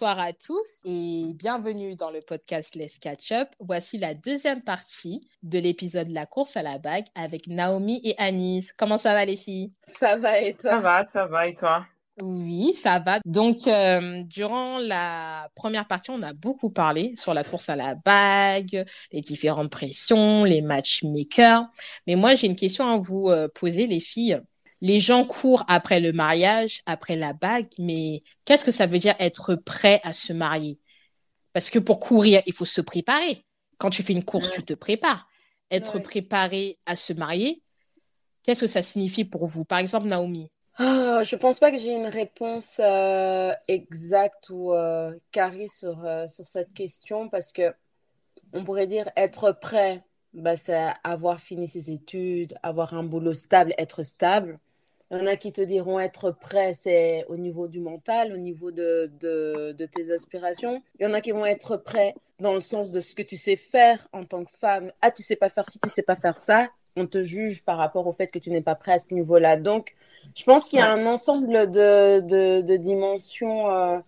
Bonsoir à tous et bienvenue dans le podcast Let's Catch Up. Voici la deuxième partie de l'épisode La course à la bague avec Naomi et Anis. Comment ça va les filles? Ça va et toi? Ça va, ça va et toi? Oui, ça va. Donc, euh, durant la première partie, on a beaucoup parlé sur la course à la bague, les différentes pressions, les matchmakers. Mais moi, j'ai une question à vous euh, poser, les filles les gens courent après le mariage, après la bague, mais qu'est-ce que ça veut dire être prêt à se marier? Parce que pour courir, il faut se préparer. Quand tu fais une course, tu te prépares. Être préparé à se marier, qu'est-ce que ça signifie pour vous? Par exemple, Naomi. Oh, je pense pas que j'ai une réponse euh, exacte ou euh, carrée sur, euh, sur cette question parce que on pourrait dire être prêt, bah, c'est avoir fini ses études, avoir un boulot stable, être stable. Il y en a qui te diront être prêt, c'est au niveau du mental, au niveau de, de, tes aspirations. Il y en a qui vont être prêts dans le sens de ce que tu sais faire en tant que femme. Ah, tu sais pas faire ci, tu sais pas faire ça. On te juge par rapport au fait que tu n'es pas prêt à ce niveau-là. Donc, je pense qu'il y a un ensemble de, de, de dimensions euh,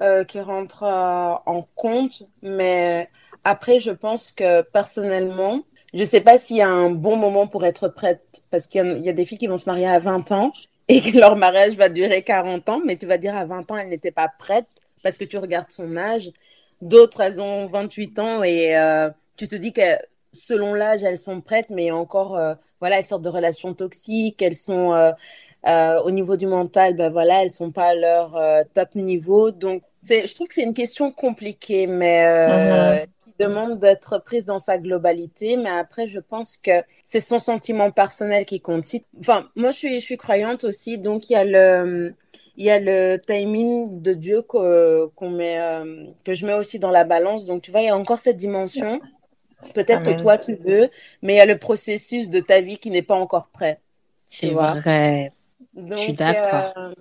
euh, qui rentrent euh, en compte. Mais après, je pense que personnellement, je ne sais pas s'il y a un bon moment pour être prête, parce qu'il y, a des filles qui vont se marier à 20 ans et que leur mariage va durer 40 ans, mais tu vas dire à 20 ans, elle n'était pas prête parce que tu regardes son âge. D'autres, elles ont 28 ans et euh, tu te dis que selon l'âge, elles sont prêtes, mais encore, euh, voilà, elles sortent de relations toxiques, elles sont euh, au niveau du mental, ben voilà, elles sont pas à leur top niveau. Donc, je trouve que c'est une question compliquée, mais mm-hmm demande d'être prise dans sa globalité, mais après, je pense que c'est son sentiment personnel qui compte. Enfin, moi, je suis, je suis croyante aussi, donc il y a le, il y a le timing de Dieu qu'on met, euh, que je mets aussi dans la balance. Donc, tu vois, il y a encore cette dimension. Peut-être que toi, tu veux, mais il y a le processus de ta vie qui n'est pas encore prêt. C'est vrai. je suis d'accord. Euh,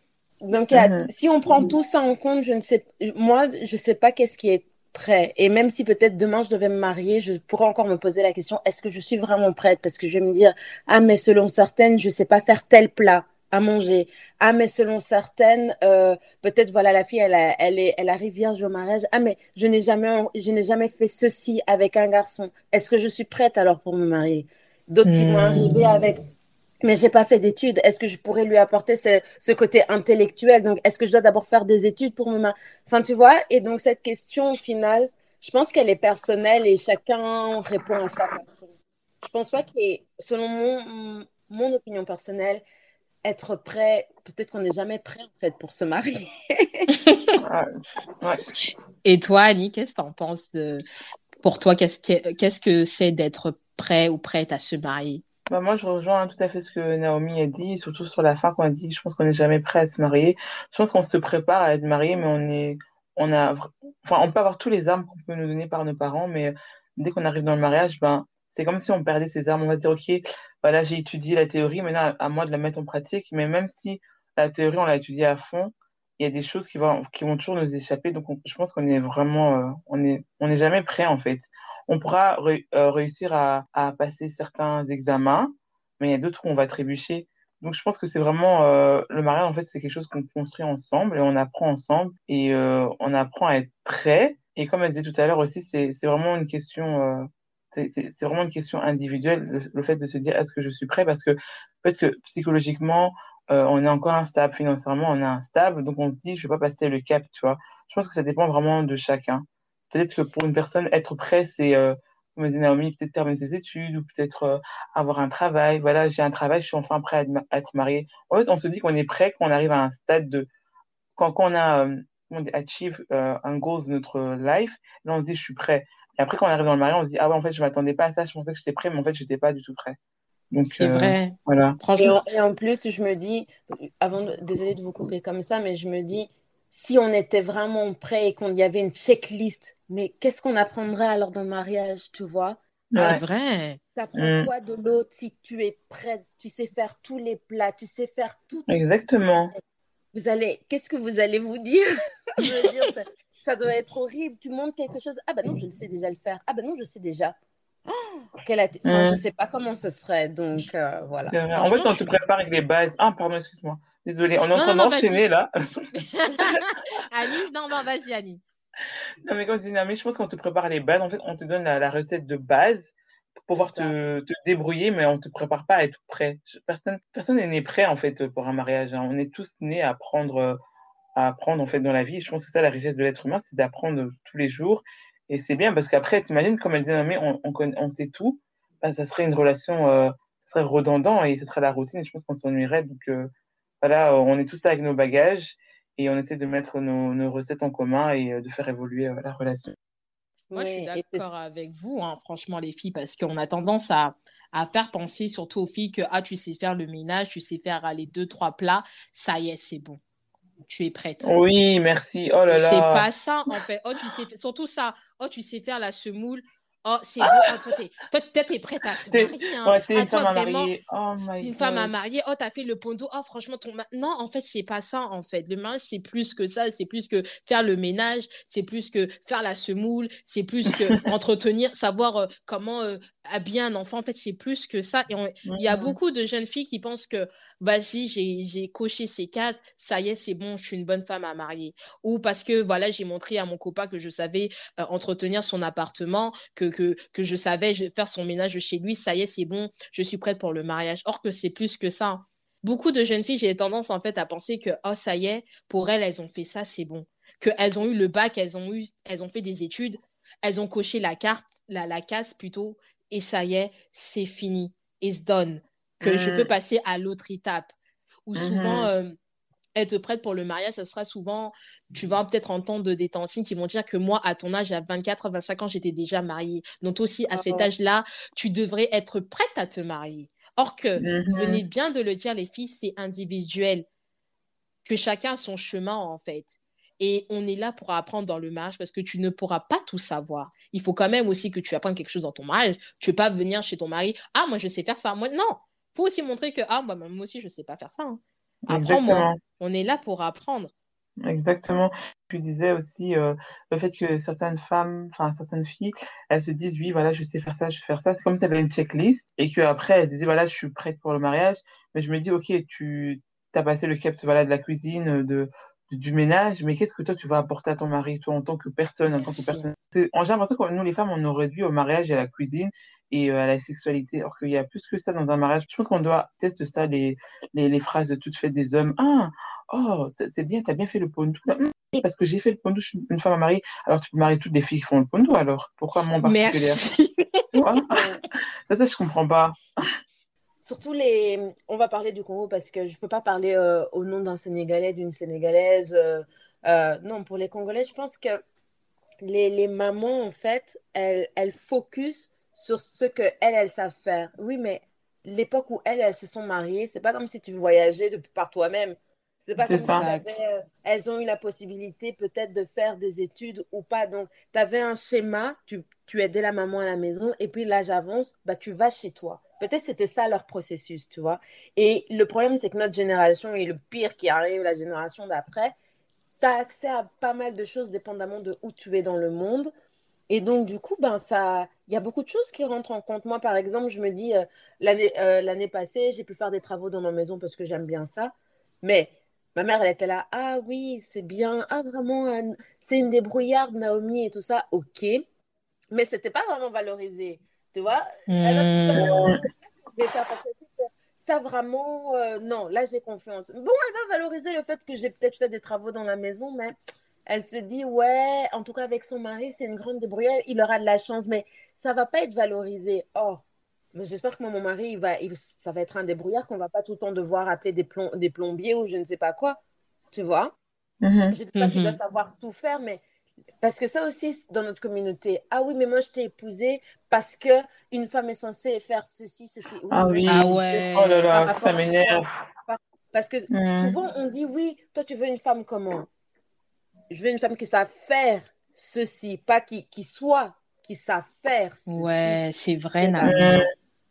donc, mm-hmm. si on prend tout ça en compte, je ne sais, moi, je sais pas qu'est-ce qui est prêt. Et même si peut-être demain je devais me marier, je pourrais encore me poser la question est-ce que je suis vraiment prête? Parce que je vais me dire ah mais selon certaines, je sais pas faire tel plat à manger. Ah mais selon certaines, euh, peut-être voilà la fille elle, elle est elle arrive vierge au mariage. Ah mais je n'ai jamais je n'ai jamais fait ceci avec un garçon. Est-ce que je suis prête alors pour me marier? D'autres qui vont arriver hmm. avec mais j'ai pas fait d'études. Est-ce que je pourrais lui apporter ce, ce côté intellectuel? Donc, est-ce que je dois d'abord faire des études pour me... Enfin, tu vois? Et donc, cette question, au final, je pense qu'elle est personnelle et chacun répond à sa façon. Je pense pas que, selon mon, mon opinion personnelle, être prêt, peut-être qu'on n'est jamais prêt, en fait, pour se marier. Et toi, Annie, qu'est-ce que tu en penses de... Pour toi, qu'est-ce qu'est-ce que c'est d'être prêt ou prête à se marier? Bah, moi, je rejoins tout à fait ce que Naomi a dit, surtout sur la fin, quand elle dit, je pense qu'on n'est jamais prêt à se marier. Je pense qu'on se prépare à être marié, mais on est, on a, enfin, on peut avoir tous les armes qu'on peut nous donner par nos parents, mais dès qu'on arrive dans le mariage, ben, c'est comme si on perdait ces armes. On va se dire, OK, voilà, j'ai étudié la théorie, maintenant, à moi de la mettre en pratique. Mais même si la théorie, on l'a étudiée à fond, il y a des choses qui vont, qui vont toujours nous échapper. Donc, je pense qu'on est vraiment, euh, on est, on n'est jamais prêt, en fait. On pourra euh, réussir à, passer certains examens, mais il y a d'autres où on va trébucher. Donc, je pense que c'est vraiment, euh, le mariage, en fait, c'est quelque chose qu'on construit ensemble et on apprend ensemble et on apprend à être prêt. Et comme elle disait tout à l'heure aussi, c'est, vraiment une question, c'est vraiment une question individuelle, le, le, fait de se dire est-ce que je suis prêt? Parce que peut-être que psychologiquement, euh, on est encore instable financièrement, on est instable, donc on se dit, je vais pas passer le cap, tu vois. Je pense que ça dépend vraiment de chacun. Peut-être que pour une personne, être prêt, c'est, euh, comme disait Naomi, peut-être terminer ses études ou peut-être euh, avoir un travail. Voilà, j'ai un travail, je suis enfin prêt à, être marié. En fait, on se dit qu'on est prêt quand on arrive à un stade de, quand, quand on a, euh, on dit, achieve un goal de notre life, là, on se dit, je suis prêt. Et après, quand on arrive dans le mariage, on se dit, ah ouais, en fait, je m'attendais pas à ça, je pensais que j'étais prêt, mais en fait, j'étais pas du tout prêt. C'est vrai. Voilà. Franchement. Et en, plus, je me dis, avant, de, désolée de vous couper comme ça, mais je me dis, si on était vraiment prêt et qu'on y avait une checklist, mais qu'est-ce qu'on apprendrait alors dans le mariage, tu vois? C'est vrai. Tu apprends mm. quoi de l'autre si tu es prête, tu sais faire tous les plats, tu sais faire tout. Exactement. Vous allez, qu'est-ce que vous allez vous dire, dire ça, doit être horrible. Tu montres quelque chose. Ah ben non, je le sais déjà le faire. Ah ben non, je sais déjà. Je ne sais pas comment ce serait, donc euh, voilà. En fait, on se prépare avec les bases. Ah, pardon, excuse-moi. Désolée, on est en train d'enchaîner là. Annie, non, non, vas-y, Annie. Non, mais quand mais je pense qu'on te prépare les bases. En fait, on te donne la, recette de base pour pouvoir te, te, débrouiller, mais on ne te prépare pas à être prêt. Personne personne n'est né prêt, en fait, pour un mariage. Hein. On est tous nés à apprendre, à apprendre, en fait, dans la vie. Je pense que ça, la richesse de l'être humain, c'est d'apprendre tous les jours. Et c'est bien parce qu'après, tu imagines, comme elle dit, non, mais on, on, on sait tout. Bah, ça serait une relation, euh, ça serait redondant et ce serait la routine. Et je pense qu'on s'ennuierait. Donc, euh, voilà, on est tous là avec nos bagages et on essaie de mettre nos, recettes en commun et euh, de faire évoluer euh, la relation. Moi, je suis d'accord avec vous, hein, franchement, les filles, parce qu'on a tendance à, faire penser surtout aux filles que ah, tu sais faire le ménage, tu sais faire les deux, trois plats, ça y est, c'est bon. Tu es prête. Oui, merci. Oh là là. C'est pas ça, en fait. Oh, tu sais, surtout ça. Oh, tu sais faire la semoule. Oh, c'est beau. Oh, toi, t'es, prête à te marier. Hein. Ouais, t'es une femme à marier. Oh my Une femme à marier. Oh, t'as fait le pondo. Oh, franchement, ton. Non, en fait, c'est pas ça, en fait. Le mariage, c'est plus que ça. C'est plus que faire le ménage. C'est plus que faire la semoule. C'est plus que entretenir, savoir euh, comment euh, habiller un enfant. En fait, c'est plus que ça. Et il y a beaucoup de jeunes filles qui pensent que, vas-y, j'ai, j'ai coché ces quatre. Ça y est, c'est bon, je suis une bonne femme à marier. Ou parce que, voilà, j'ai montré à mon copain que je savais euh, entretenir son appartement, que que, je savais faire son ménage chez lui, ça y est, c'est bon, je suis prête pour le mariage. Or que c'est plus que ça. Beaucoup de jeunes filles, j'ai tendance en fait à penser que, oh, ça y est, pour elles, elles ont fait ça, c'est bon. Qu'elles ont eu le bac, elles ont, eu, elles ont fait des études, elles ont coché la carte, la, la case plutôt, et ça y est, c'est fini, it's done. Que je peux mm. passer à l'autre étape. Ou souvent, mm-hmm. euh, être prête pour le mariage, ça sera souvent, tu vas peut-être entendre des tantines qui vont dire que moi, à ton âge, à 24, 25 ans, j'étais déjà mariée. Donc, toi aussi, à cet oh. âge-là, tu devrais être prête à te marier. Or que, vous mm-hmm. venez bien de le dire, les filles, c'est individuel. Que chacun a son chemin, en fait. Et on est là pour apprendre dans le mariage parce que tu ne pourras pas tout savoir. Il faut quand même aussi que tu apprennes quelque chose dans ton mariage. Tu ne peux pas venir chez ton mari, ah, moi, je sais faire ça. Moi, non. Il faut aussi montrer que, ah, moi, moi aussi, je ne sais pas faire ça. Hein. Apprends-moi. On est là pour apprendre. Exactement. Tu disais aussi euh, le fait que certaines femmes, enfin certaines filles, elles se disent oui, voilà, je sais faire ça, je sais faire ça. C'est comme si elles avaient une checklist et qu'après elles disaient voilà, je suis prête pour le mariage. Mais je me dis ok, tu as passé le cap voilà, de la cuisine, de, du ménage, mais qu'est-ce que toi tu vas apporter à ton mari, toi en tant que personne, en tant que personne? En général, que nous les femmes, on nous réduit au mariage et à la cuisine et euh, à la sexualité, alors qu'il y a plus que ça dans un mariage. Je pense qu'on doit tester ça, les, les, les phrases toutes faites des hommes. Ah, oh, c'est bien, tu as bien fait le pondou. Parce que j'ai fait le pondou, je suis une femme à marier. Alors tu peux marier toutes les filles qui font le pondou, alors pourquoi moi en particulier Merci. ça, ça, je comprends pas. Surtout les. On va parler du Congo parce que je ne peux pas parler euh, au nom d'un Sénégalais, d'une Sénégalaise. Euh, non, pour les Congolais, je pense que les, les mamans, en fait, elles, elles focus sur ce que elles, elles savent faire. Oui, mais l'époque où elles, elles se sont mariées, c'est pas comme si tu voyageais depuis par toi-même. C'est pas comme si euh, elles ont eu la possibilité peut-être de faire des études ou pas. Donc, tu avais un schéma, tu, tu aidais la maman à la maison, et puis l'âge avance, bah, tu vas chez toi. Peut-être c'était ça leur processus, tu vois. Et le problème, c'est que notre génération, et le pire qui arrive, la génération d'après, tu as accès à pas mal de choses dépendamment de où tu es dans le monde. Et donc, du coup, ben, ça, il y a beaucoup de choses qui rentrent en compte. Moi, par exemple, je me dis, euh, l'année, euh, l'année passée, j'ai pu faire des travaux dans ma maison parce que j'aime bien ça. Mais ma mère, elle était là, ah oui, c'est bien, ah vraiment, c'est une débrouillarde, Naomi et tout ça, ok. Mais c'était pas vraiment valorisé, tu vois. Hmm. ça vraiment, euh, non, là j'ai confiance. Bon, elle va valoriser le fait que j'ai peut-être fait des travaux dans la maison, mais elle se dit, ouais, en tout cas avec son mari, c'est une grande débrouillère, il aura de la chance, mais ça va pas être valorisé. Oh, mais j'espère que mon mari, il va, ça va être un débrouillard qu'on va pas tout le temps devoir appeler des, des plombiers ou je ne sais pas quoi. Tu vois mm-hmm. Je ne dis pas qu'il doit mm-hmm. savoir tout faire, mais parce que ça aussi, dans notre communauté, ah oui, mais moi je t'ai épousé parce que une femme est censée faire ceci, ceci. ah oui, ah ouais. Oh là là, ça m'énerve. Parce que mm. souvent on dit oui, toi tu veux une femme comment? Je veux une femme qui sache faire ceci, pas qui, qui soit, qui sache faire ceci. Ouais, c'est vrai,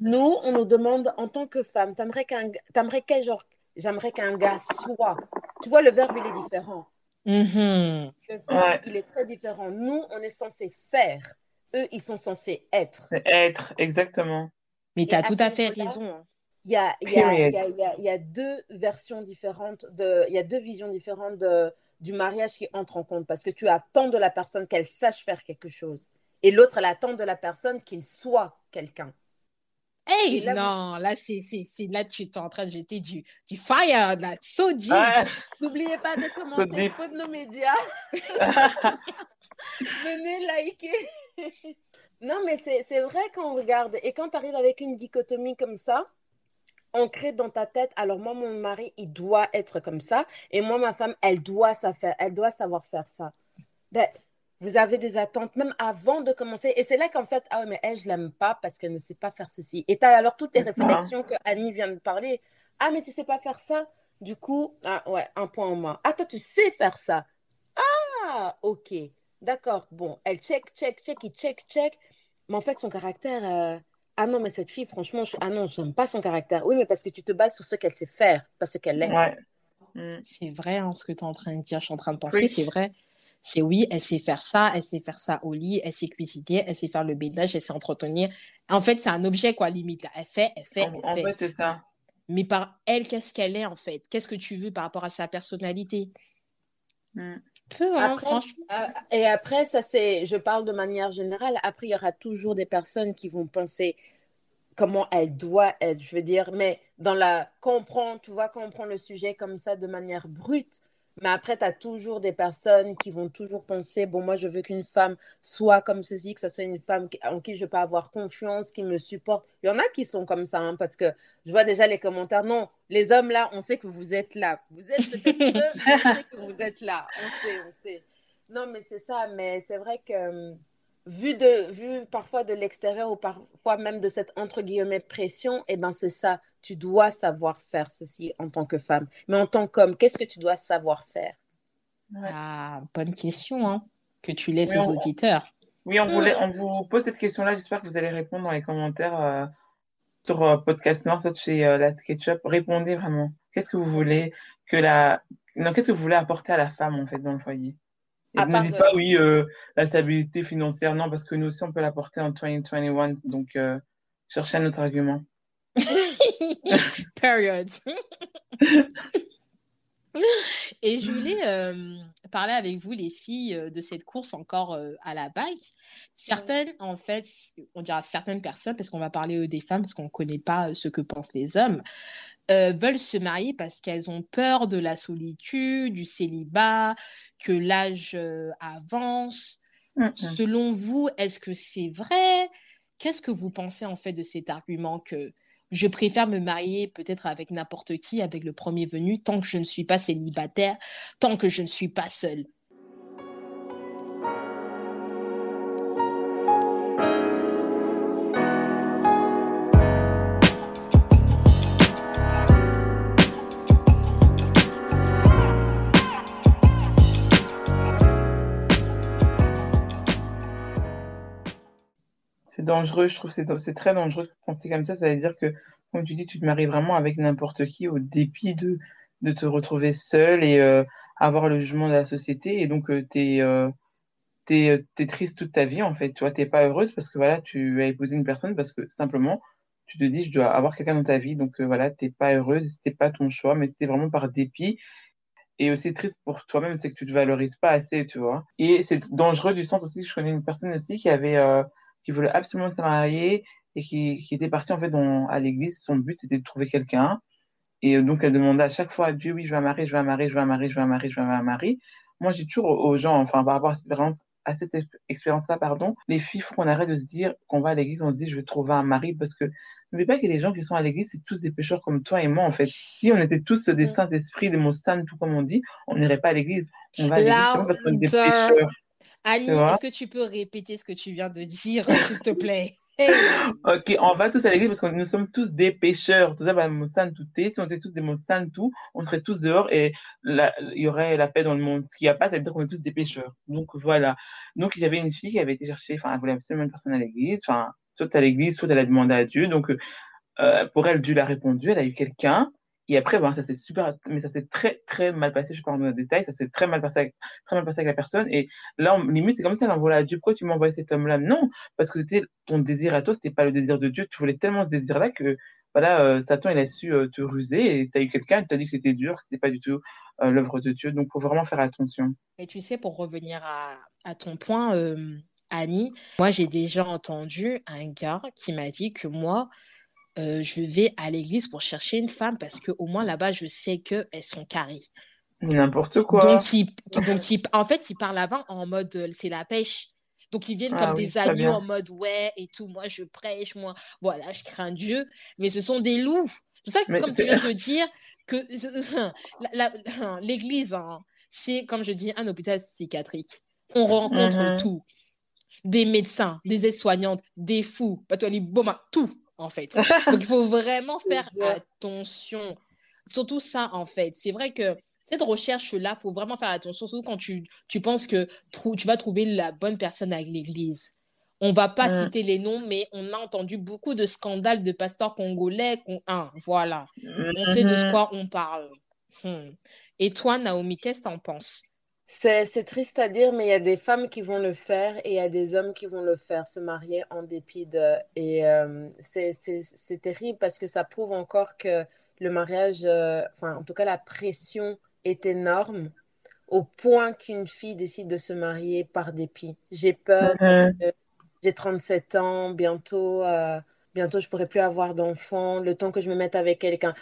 Nous, on nous demande en tant que femme, t'aimerais qu'un, t'aimerais quel genre, j'aimerais qu'un gars soit. Tu vois, le verbe, il est différent. Mm-hmm. Le verbe, il est très différent. Nous, on est censé faire. Eux, ils sont censés être. Être, exactement. Mais tu as tout à fait raison. Hein. il y a, y, a, y, a, y a, deux versions différentes, de, il y a deux visions différentes de, du mariage qui entrent en compte parce que tu attends de la personne qu'elle sache faire quelque chose et l'autre, elle attend de la personne qu'il soit quelqu'un. Hey, là, non, là, c'est, c'est, là, tu es en train de jeter du, du fire, de la so N'oubliez pas de commenter so de nos médias. Venez liker. non, mais c'est, c'est vrai qu'on regarde. Et quand tu arrives avec une dichotomie comme ça, ancrée dans ta tête, alors moi, mon mari, il doit être comme ça. Et moi, ma femme, elle doit, ça faire, elle doit savoir faire ça. Ben, vous avez des attentes même avant de commencer. Et c'est là qu'en fait, ah ouais, mais elle, je l'aime pas parce qu'elle ne sait pas faire ceci. Et tu as alors toutes les réflexions que Annie vient de parler. Ah, mais tu sais pas faire ça? Du coup, ah ouais, un point en moins. Ah, toi, tu sais faire ça. Ah, ok. D'accord. Bon, elle check, check, check, il check, check. Mais en fait, son caractère. Euh, ah non, mais cette fille, franchement, je... ah non, j'aime pas son caractère. Oui, mais parce que tu te bases sur ce qu'elle sait faire, pas ce qu'elle est. Ouais. Mm. C'est vrai, hein, ce que tu es en train de dire. Je suis en train de penser, c'est vrai c'est oui, elle sait faire ça, elle sait faire ça au lit, elle sait cuisiner, elle sait faire le ménage, elle sait entretenir. En fait, c'est un objet, quoi, limite. Là. Elle fait, elle fait, elle en fait. fait, c'est ça. Mais par elle, qu'est-ce qu'elle est, en fait? Qu'est-ce que tu veux par rapport à sa personnalité? Hmm. Peu, hein, franchement. Euh, et après, ça, c'est, je parle de manière générale. Après, il y aura toujours des personnes qui vont penser comment elle doit être, je veux dire, mais dans la comprendre, tu vois, quand on prend le sujet comme ça de manière brute, mais après, tu as toujours des personnes qui vont toujours penser, bon, moi, je veux qu'une femme soit comme ceci, que ce soit une femme en qui je peux avoir confiance, qui me supporte. Il y en a qui sont comme ça, hein, parce que je vois déjà les commentaires. Non, les hommes là, on sait que vous êtes là. Vous êtes peut-être peu, on sait que vous êtes là. On sait, on sait. Non, mais c'est ça. Mais c'est vrai que hum, vu, de, vu parfois de l'extérieur ou parfois même de cette entre guillemets pression, eh ben c'est ça. Tu dois savoir faire ceci en tant que femme. Mais en tant qu'homme, qu'est-ce que tu dois savoir faire? Ah, Bonne question hein, que tu laisses aux auditeurs. Oui, on, voulait, on vous pose cette question-là. J'espère que vous allez répondre dans les commentaires euh, sur euh, Podcast Noir, soit chez euh, la Ketchup. Répondez vraiment. Qu'est-ce que vous voulez que la... non, qu'est-ce que vous voulez apporter à la femme en fait dans le foyer? Ne dites pas oui, euh, la stabilité financière, non, parce que nous aussi, on peut l'apporter en 2021. Donc, euh, cherchez un autre argument. Period. Et je voulais euh, parler avec vous, les filles, de cette course encore à la bague. Certaines, en fait, on dira certaines personnes, parce qu'on va parler des femmes, parce qu'on ne connaît pas ce que pensent les hommes, veulent se marier parce qu'elles ont peur de la solitude, du célibat, que l'âge euh, avance. Mm. Selon vous, est-ce que c'est vrai? Qu'est-ce que vous pensez en fait de cet argument que je préfère me marier peut-être avec n'importe qui, avec le premier venu, tant que je ne suis pas célibataire, tant que je ne suis pas seule? Dangereux, je trouve que c'est très dangereux de penser comme ça. Ça veut dire que, comme tu dis, tu te maries vraiment avec n'importe qui au dépit de, de te retrouver seul et euh, avoir le jugement de la société. Et donc, euh, tu es, euh, es, triste toute ta vie, en fait. Tu vois, t'es pas heureuse parce que voilà, tu as épousé une personne parce que simplement, tu te dis, je dois avoir quelqu'un dans ta vie. Donc, voilà, t'es pas heureuse, c'était pas ton choix, mais c'était vraiment par dépit. Et aussi triste pour toi-même, c'est que tu te valorises pas assez, tu vois. Et c'est dangereux du sens aussi, je connais une personne aussi qui avait qui voulait absolument se marier et qui, qui était partie en fait dans, à l'église. Son but, c'était de trouver quelqu'un. Et donc, elle demandait à chaque fois à Dieu, oui, je vais marier, je vais marier, je vais marier, je vais marier, je vais marier. Moi, j'ai toujours aux gens, enfin, par rapport à cette expérience-là, pardon, les filles, faut qu'on arrête de se dire qu'on va à l'église, on se dit, je vais trouver un mari, parce que n'oubliez pas que les gens qui sont à l'église, c'est tous des pécheurs comme toi et moi, en fait. Si on était tous des mm. saints esprits, des mots saints, tout comme on dit, on n'irait pas à l'église. On va à l'église parce qu'on est des pécheurs. Annie, est-ce que tu peux répéter ce que tu viens de dire, s'il te plaît? Ok, on va tous à l'église parce que nous sommes tous des pécheurs. Tout ça, si on était tous des tout, on serait tous dehors et il y aurait la paix dans le monde. Ce qu'il n'y a pas, ça veut dire qu'on est tous des pécheurs. Donc voilà. Donc il y avait une fille qui avait été chercher, enfin, elle voulait absolument une personne à l'église, enfin, soit à l'église, soit elle a demandé à Dieu. Donc euh, pour elle, Dieu l'a répondu, elle a eu quelqu'un. Et après, ben, ça s'est super, mais ça s'est très, très mal passé. Je parle de détails. Ça s'est très mal passé avec, très mal passé avec la personne. Et là, limite, c'est comme ça, elle envoie à Dieu. Pourquoi tu m'envoies cet homme-là? Non. Parce que c'était ton désir à toi, c'était pas le désir de Dieu. Tu voulais tellement ce désir-là que, voilà, Satan, il a su te ruser et tu as eu quelqu'un qui t'a dit que c'était dur, que c'était pas du tout l'œuvre de Dieu. Donc, faut vraiment faire attention. Et tu sais, pour revenir à ton point, Annie, moi, j'ai déjà entendu un gars qui m'a dit que moi, je vais à l'église pour chercher une femme parce qu'au moins là-bas, je sais qu'elles sont carrées. N'importe quoi. Donc, il, donc il, en fait, il parle là-bas en mode c'est la pêche. Donc, ils viennent ah comme des agneaux en mode ouais et tout. Moi, je prêche, moi, voilà, je crains Dieu. Mais ce sont des loups. C'est ça que, comme tu viens de dire, que l'église, hein, c'est, comme je dis, un hôpital psychiatrique. On rencontre mm-hmm. tout. Des médecins, des aides-soignantes, des fous, tout, en fait. Donc, il faut vraiment faire attention. Surtout ça, en fait. C'est vrai que cette recherche-là, il faut vraiment faire attention, surtout quand tu, tu penses que tu vas trouver la bonne personne avec l'Église. On va pas mm. citer les noms, mais on a entendu beaucoup de scandales de pasteurs congolais. voilà. On sait de mm-hmm. quoi on parle. Hmm. Et toi, Naomi, qu'est-ce que tu en penses? C'est triste à dire, mais il y a des femmes qui vont le faire et il y a des hommes qui vont le faire, se marier en dépit de... Et euh, c'est terrible parce que ça prouve encore que le mariage, euh, enfin en tout cas la pression est énorme au point qu'une fille décide de se marier par dépit. J'ai peur parce que j'ai 37 ans, bientôt, euh, bientôt je pourrai plus avoir d'enfants, le temps que je me mette avec quelqu'un.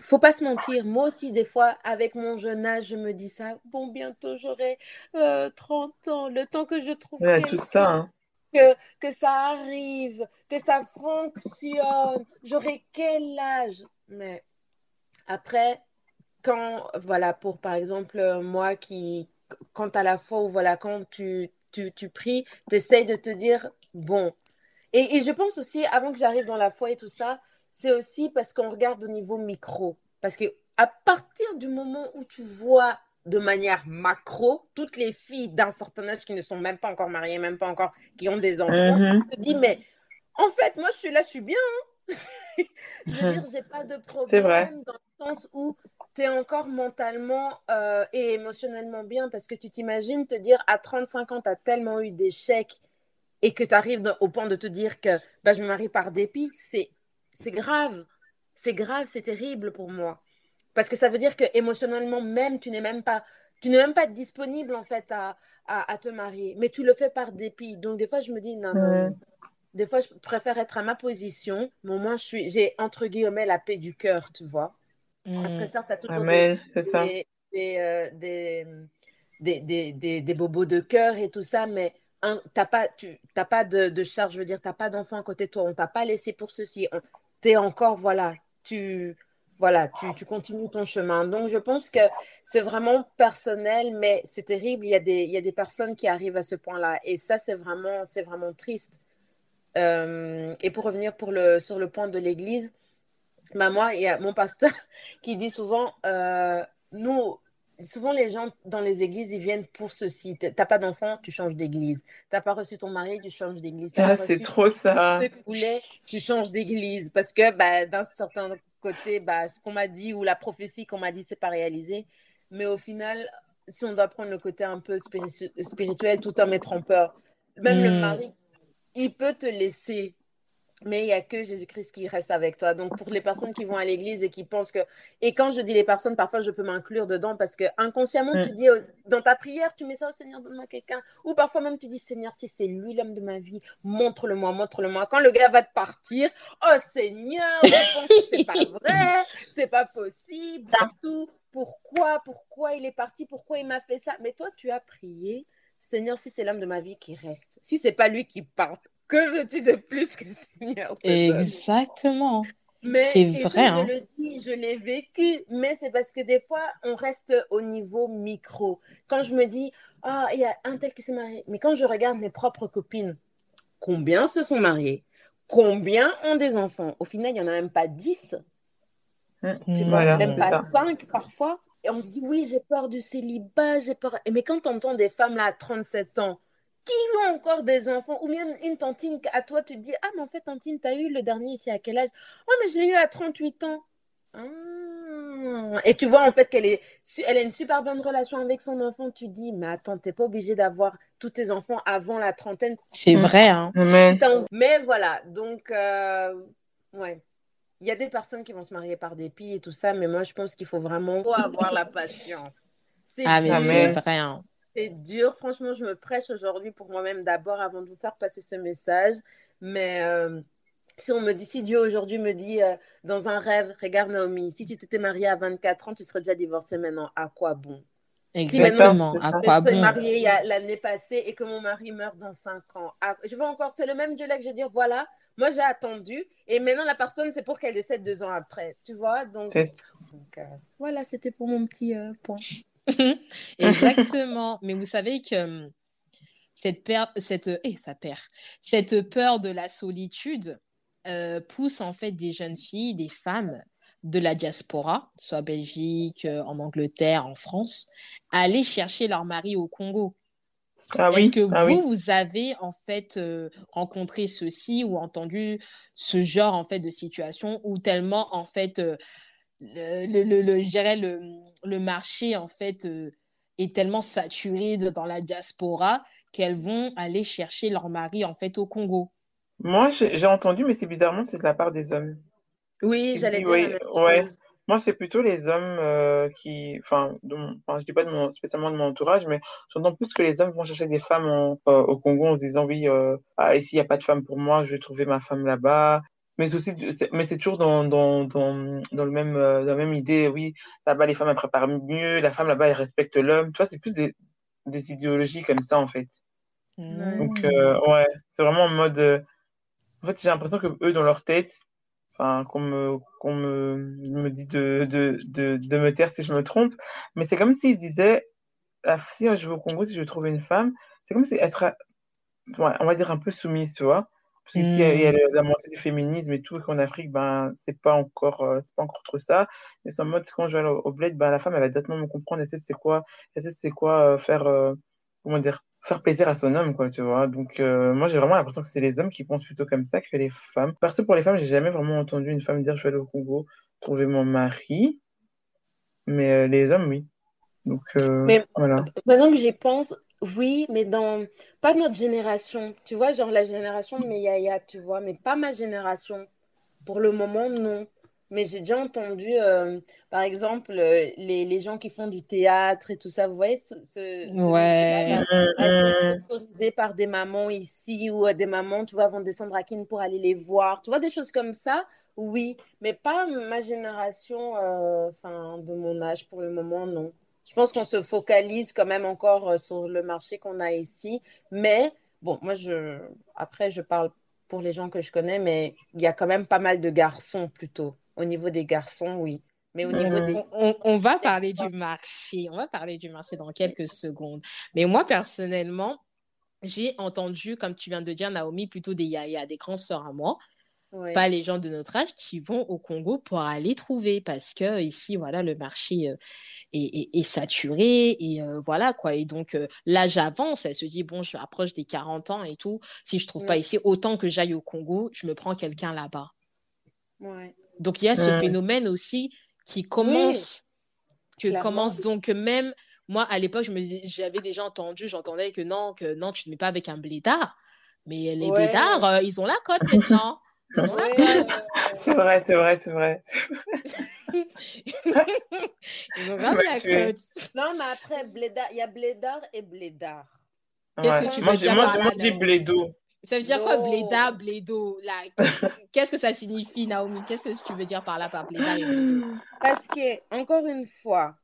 Faut pas se mentir, moi aussi des fois avec mon jeune âge, je me dis ça, bon bientôt j'aurai 30 euh, ans, le temps que je trouve tout ça. Hein. Que, que ça arrive, que ça fonctionne, j'aurai quel âge? Mais après, quand, voilà, pour par exemple, euh, moi qui, quand à la fois, voilà, quand tu, tu, tu pries, tu essayes de te dire, bon. Et, et je pense aussi, avant que j'arrive dans la foi et tout ça, c'est aussi parce qu'on regarde au niveau micro. Parce que à partir du moment où tu vois de manière macro toutes les filles d'un certain âge qui ne sont même pas encore mariées, même pas encore, qui ont des enfants, mm-hmm. tu te dis, mais en fait, moi, je suis là, je suis bien. Hein. je veux dire, j'ai pas de problème dans le sens où tu es encore mentalement euh, et émotionnellement bien parce que tu t'imagines te dire à 35 ans, tu as tellement eu d'échecs et que tu arrives au point de te dire que bah, je me marie par dépit, c'est grave. C'est grave, c'est terrible pour moi. Parce que ça veut dire que émotionnellement même, tu n'es même pas tu n'es même pas disponible en fait à, à, te marier, mais tu le fais par dépit. Donc des fois, je me dis non, non. Des fois, je préfère être à ma position, mais au moins, j'ai entre guillemets la paix du cœur, tu vois. Après ça, tu as toujours des, des, des, des, bobos de cœur et tout ça, mais tu n'as pas, tu, pas de, de, charge, je veux dire, tu n'as pas d'enfant à côté de toi, on t'a pas laissé pour ceci. Tu es encore, voilà, tu, voilà tu, tu, continues ton chemin. Donc, je pense que c'est vraiment personnel, mais c'est terrible. Il y, a des, il y a des personnes qui arrivent à ce point-là. Et ça, c'est vraiment, vraiment triste. Euh, et pour revenir pour le, sur le point de l'Église, bah moi, il y a mon pasteur qui dit souvent, euh, nous, souvent les gens dans les églises, ils viennent pour ceci. T'as pas d'enfant, tu changes d'église. T'as pas reçu ton mari, tu changes d'église. Ah, c'est trop ça. Tu changes d'église. Parce que bah, d'un certain côté, bah, ce qu'on m'a dit ou la prophétie qu'on m'a dit, c'est pas réalisé. Mais au final, si on doit prendre le côté un peu spirituel, tout en mettant peur, même le hmm. mari, il peut te laisser mais il n'y a que Jésus-Christ qui reste avec toi. Donc, pour les personnes qui vont à l'église et qui pensent que. Et quand je dis les personnes, parfois, je peux m'inclure dedans parce que inconsciemment, tu mm. dis dans ta prière, tu mets ça au Seigneur, donne-moi quelqu'un. Ou parfois même, tu dis Seigneur, si c'est lui l'homme de ma vie, montre-le-moi, montre-le-moi. Quand le gars va te partir, oh Seigneur, je pense que c'est pas vrai, c'est pas possible, tout. Pourquoi, pourquoi il est parti, pourquoi il m'a fait ça? Mais toi, tu as prié. Seigneur, si c'est l'homme de ma vie qui reste, si c'est pas lui qui part, que veux-tu de plus que Seigneur Exactement. C'est vrai. Je hein. le dis, je l'ai vécu, mais c'est parce que des fois, on reste au niveau micro. Quand je me dis, ah, il y a un tel qui s'est marié, mais quand je regarde mes propres copines, combien se sont mariées Combien ont des enfants Au final, il n'y en a même pas 10. Mmh, tu vois, même pas 5 parfois. Et on se dit, oui, j'ai peur du célibat, j'ai peur. Mais quand on entend des femmes là à 37 ans qui ont encore des enfants? Ou bien une tantine à toi, tu te dis Ah, mais en fait, tantine, tu as eu le dernier ici à quel âge? Oh, mais j'ai eu à 38 ans. Ah. Et tu vois en fait qu'elle est, elle a une super bonne relation avec son enfant. Tu dis, mais attends, t'es pas obligé d'avoir tous tes enfants avant la trentaine. C'est vrai, hein. Mais voilà, donc, euh, ouais. il y a des personnes qui vont se marier par dépit et tout ça, mais moi, je pense qu'il faut vraiment avoir la patience. C'est ah, mais c'est vrai. Hein. C'est dur. Franchement, je me prêche aujourd'hui pour moi-même d'abord avant de vous faire passer ce message. Mais euh, si on me dit, si Dieu aujourd'hui me dit euh, dans un rêve, regarde Naomi, si tu t'étais mariée à 24 ans, tu serais déjà divorcée maintenant, à quoi bon? Exactement. à quoi bon? Je mariée l'année passée et que mon mari meurt dans 5 ans? je veux encore, c'est le même Dieu là que je vais dire, voilà, moi j'ai attendu et maintenant la personne, c'est pour qu'elle décède deux ans après. Tu vois? Donc, donc euh, voilà, c'était pour mon petit point. Exactement. Mais vous savez que hum, cette, peur, cette, eh, ça perd. cette peur de la solitude euh, pousse en fait des jeunes filles, des femmes de la diaspora, soit Belgique, euh, en Angleterre, en France, à aller chercher leur mari au Congo. Ah Est-ce que ah vous, vous avez en fait euh, rencontré ceci ou entendu ce genre en fait de situation où tellement en fait le, le, le, je dirais le, le marché en fait euh, est tellement saturé dans la diaspora qu'elles vont aller chercher leur mari en fait au Congo. Moi, j'ai entendu, mais c'est bizarrement, c'est de la part des hommes. Oui, j'allais dire. ouais. Moi, c'est plutôt les hommes euh, qui, enfin, je dis pas de mon, spécialement de mon entourage, mais j'entends plus que les hommes vont chercher des femmes euh, au Congo en se disant oui, ah, ici il n'y a pas de femme pour moi, je vais trouver ma femme là-bas mais aussi mais c'est toujours dans, dans, dans, dans, le même euh, la même idée oui là-bas les femmes elles préparent mieux la femme là-bas elle respecte l'homme. Tu vois c'est plus des, des, idéologies comme ça en fait. Donc euh, ouais c'est vraiment en mode euh, en fait j'ai l'impression que eux dans leur tête enfin qu'on me qu'on me, me dit de, de, de, de me taire si je me trompe mais c'est comme s'ils disaient ah, si je vais au Congo si je trouve une femme c'est comme si être on va dire un peu soumise tu vois parce qu'ici, il y a, la montée du féminisme et tout, et qu'en Afrique, ben, c'est pas encore, euh, c'est pas encore trop ça. Mais c'est en mode, quand je vais au, bled, ben, la femme, elle va directement me comprendre, elle sait c'est quoi, elle sait c'est quoi euh, faire, euh, comment dire, faire plaisir à son homme, quoi, tu vois. Donc, moi, j'ai vraiment l'impression que c'est les hommes qui pensent plutôt comme ça que les femmes. Parce que pour les femmes, j'ai jamais vraiment entendu une femme dire, je vais aller au Congo trouver mon mari. Mais les hommes, oui. Donc, mais voilà. Maintenant que j'y pense, oui, mais dans pas notre génération, tu vois, genre la génération de mes yaya, tu vois, mais pas ma génération. Pour le moment, non. Mais j'ai déjà entendu, euh, par exemple, euh, les, les, gens qui font du théâtre et tout ça, vous voyez, ce, ce, ouais. Là, sponsorisés par des mamans ici ou euh, des mamans, tu vois, vont descendre à Kin pour aller les voir. Tu vois, des choses comme ça, oui, mais pas ma génération, enfin, de mon âge pour le moment, non. Je pense qu'on se focalise quand même encore euh, sur le marché qu'on a ici. Mais bon, moi, je, après, je parle pour les gens que je connais, mais il y a quand même pas mal de garçons plutôt. Au niveau des garçons, oui. Mais au niveau des... on, va parler du marché. On va parler du marché dans quelques secondes. Mais moi, personnellement, j'ai entendu, comme tu viens de dire, Naomi, plutôt des yaya, des grands sœurs à moi, pas les gens de notre âge qui vont au Congo pour aller trouver parce que ici voilà le marché euh, est, saturé et euh, voilà quoi. Et donc euh, l'âge avance elle se dit bon je approche des 40 ans et tout. Si je trouve pas ici autant que j'aille au Congo je me prends quelqu'un là-bas. Donc il y a ce phénomène aussi qui commence que commence donc même moi à l'époque j'avais déjà entendu j'entendais que non que non tu ne mets pas avec un blédard. Mais les blédards ils ont la cote maintenant c'est vrai, c'est vrai, c'est vrai. Ils ont la Non, mais après, il y a blédard et blédard. Qu'est-ce que tu veux dire moi, moi, je dis blédo. Ça veut dire quoi, blédard, blédo? Qu'est-ce que ça signifie, Naomi? Qu'est-ce que tu veux dire par là, par blédard et blédo? Parce que, encore une fois,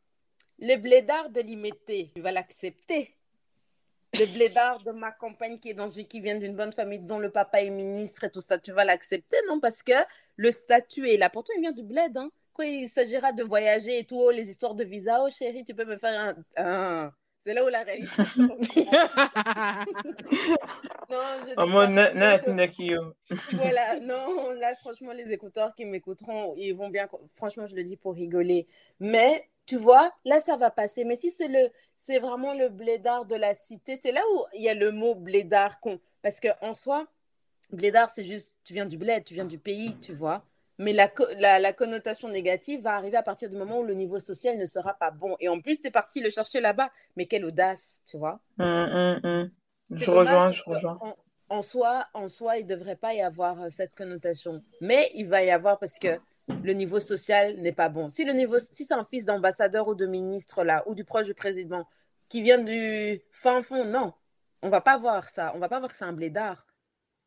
le blédard de l'imiter, tu vas l'accepter le blédard de ma compagne qui, est dans, qui vient d'une bonne famille dont le papa est ministre et tout ça, tu vas l'accepter, non? Parce que le statut est là. Pourtant, il vient du bled. Hein. Quand il s'agira de voyager et tout, oh, les histoires de visa, oh chérie, tu peux me faire un. C'est là où la réalité. non, je voilà, non, là, franchement, les écouteurs qui m'écouteront, ils vont bien. Franchement, je le dis pour rigoler. Mais tu vois, là, ça va passer. Mais si c'est le, c'est vraiment le blédard de la cité, c'est là où il y a le mot blédard. Parce qu'en soi, blédard, c'est juste, tu viens du bled, tu viens du pays, tu vois. Mais la, la, connotation négative va arriver à partir du moment où le niveau social ne sera pas bon. Et en plus, tu es parti le chercher là-bas. Mais quelle audace, tu vois. Hum, hum, hum. Je rejoins, je rejoins. en soi, en soi, il ne devrait pas y avoir euh, cette connotation. Mais il va y avoir parce que le niveau social n'est pas bon. Si le niveau, si c'est un fils d'ambassadeur ou de ministre là, ou du proche du président qui vient du fin fond, non, on va pas voir ça. On va pas voir que c'est un blédard.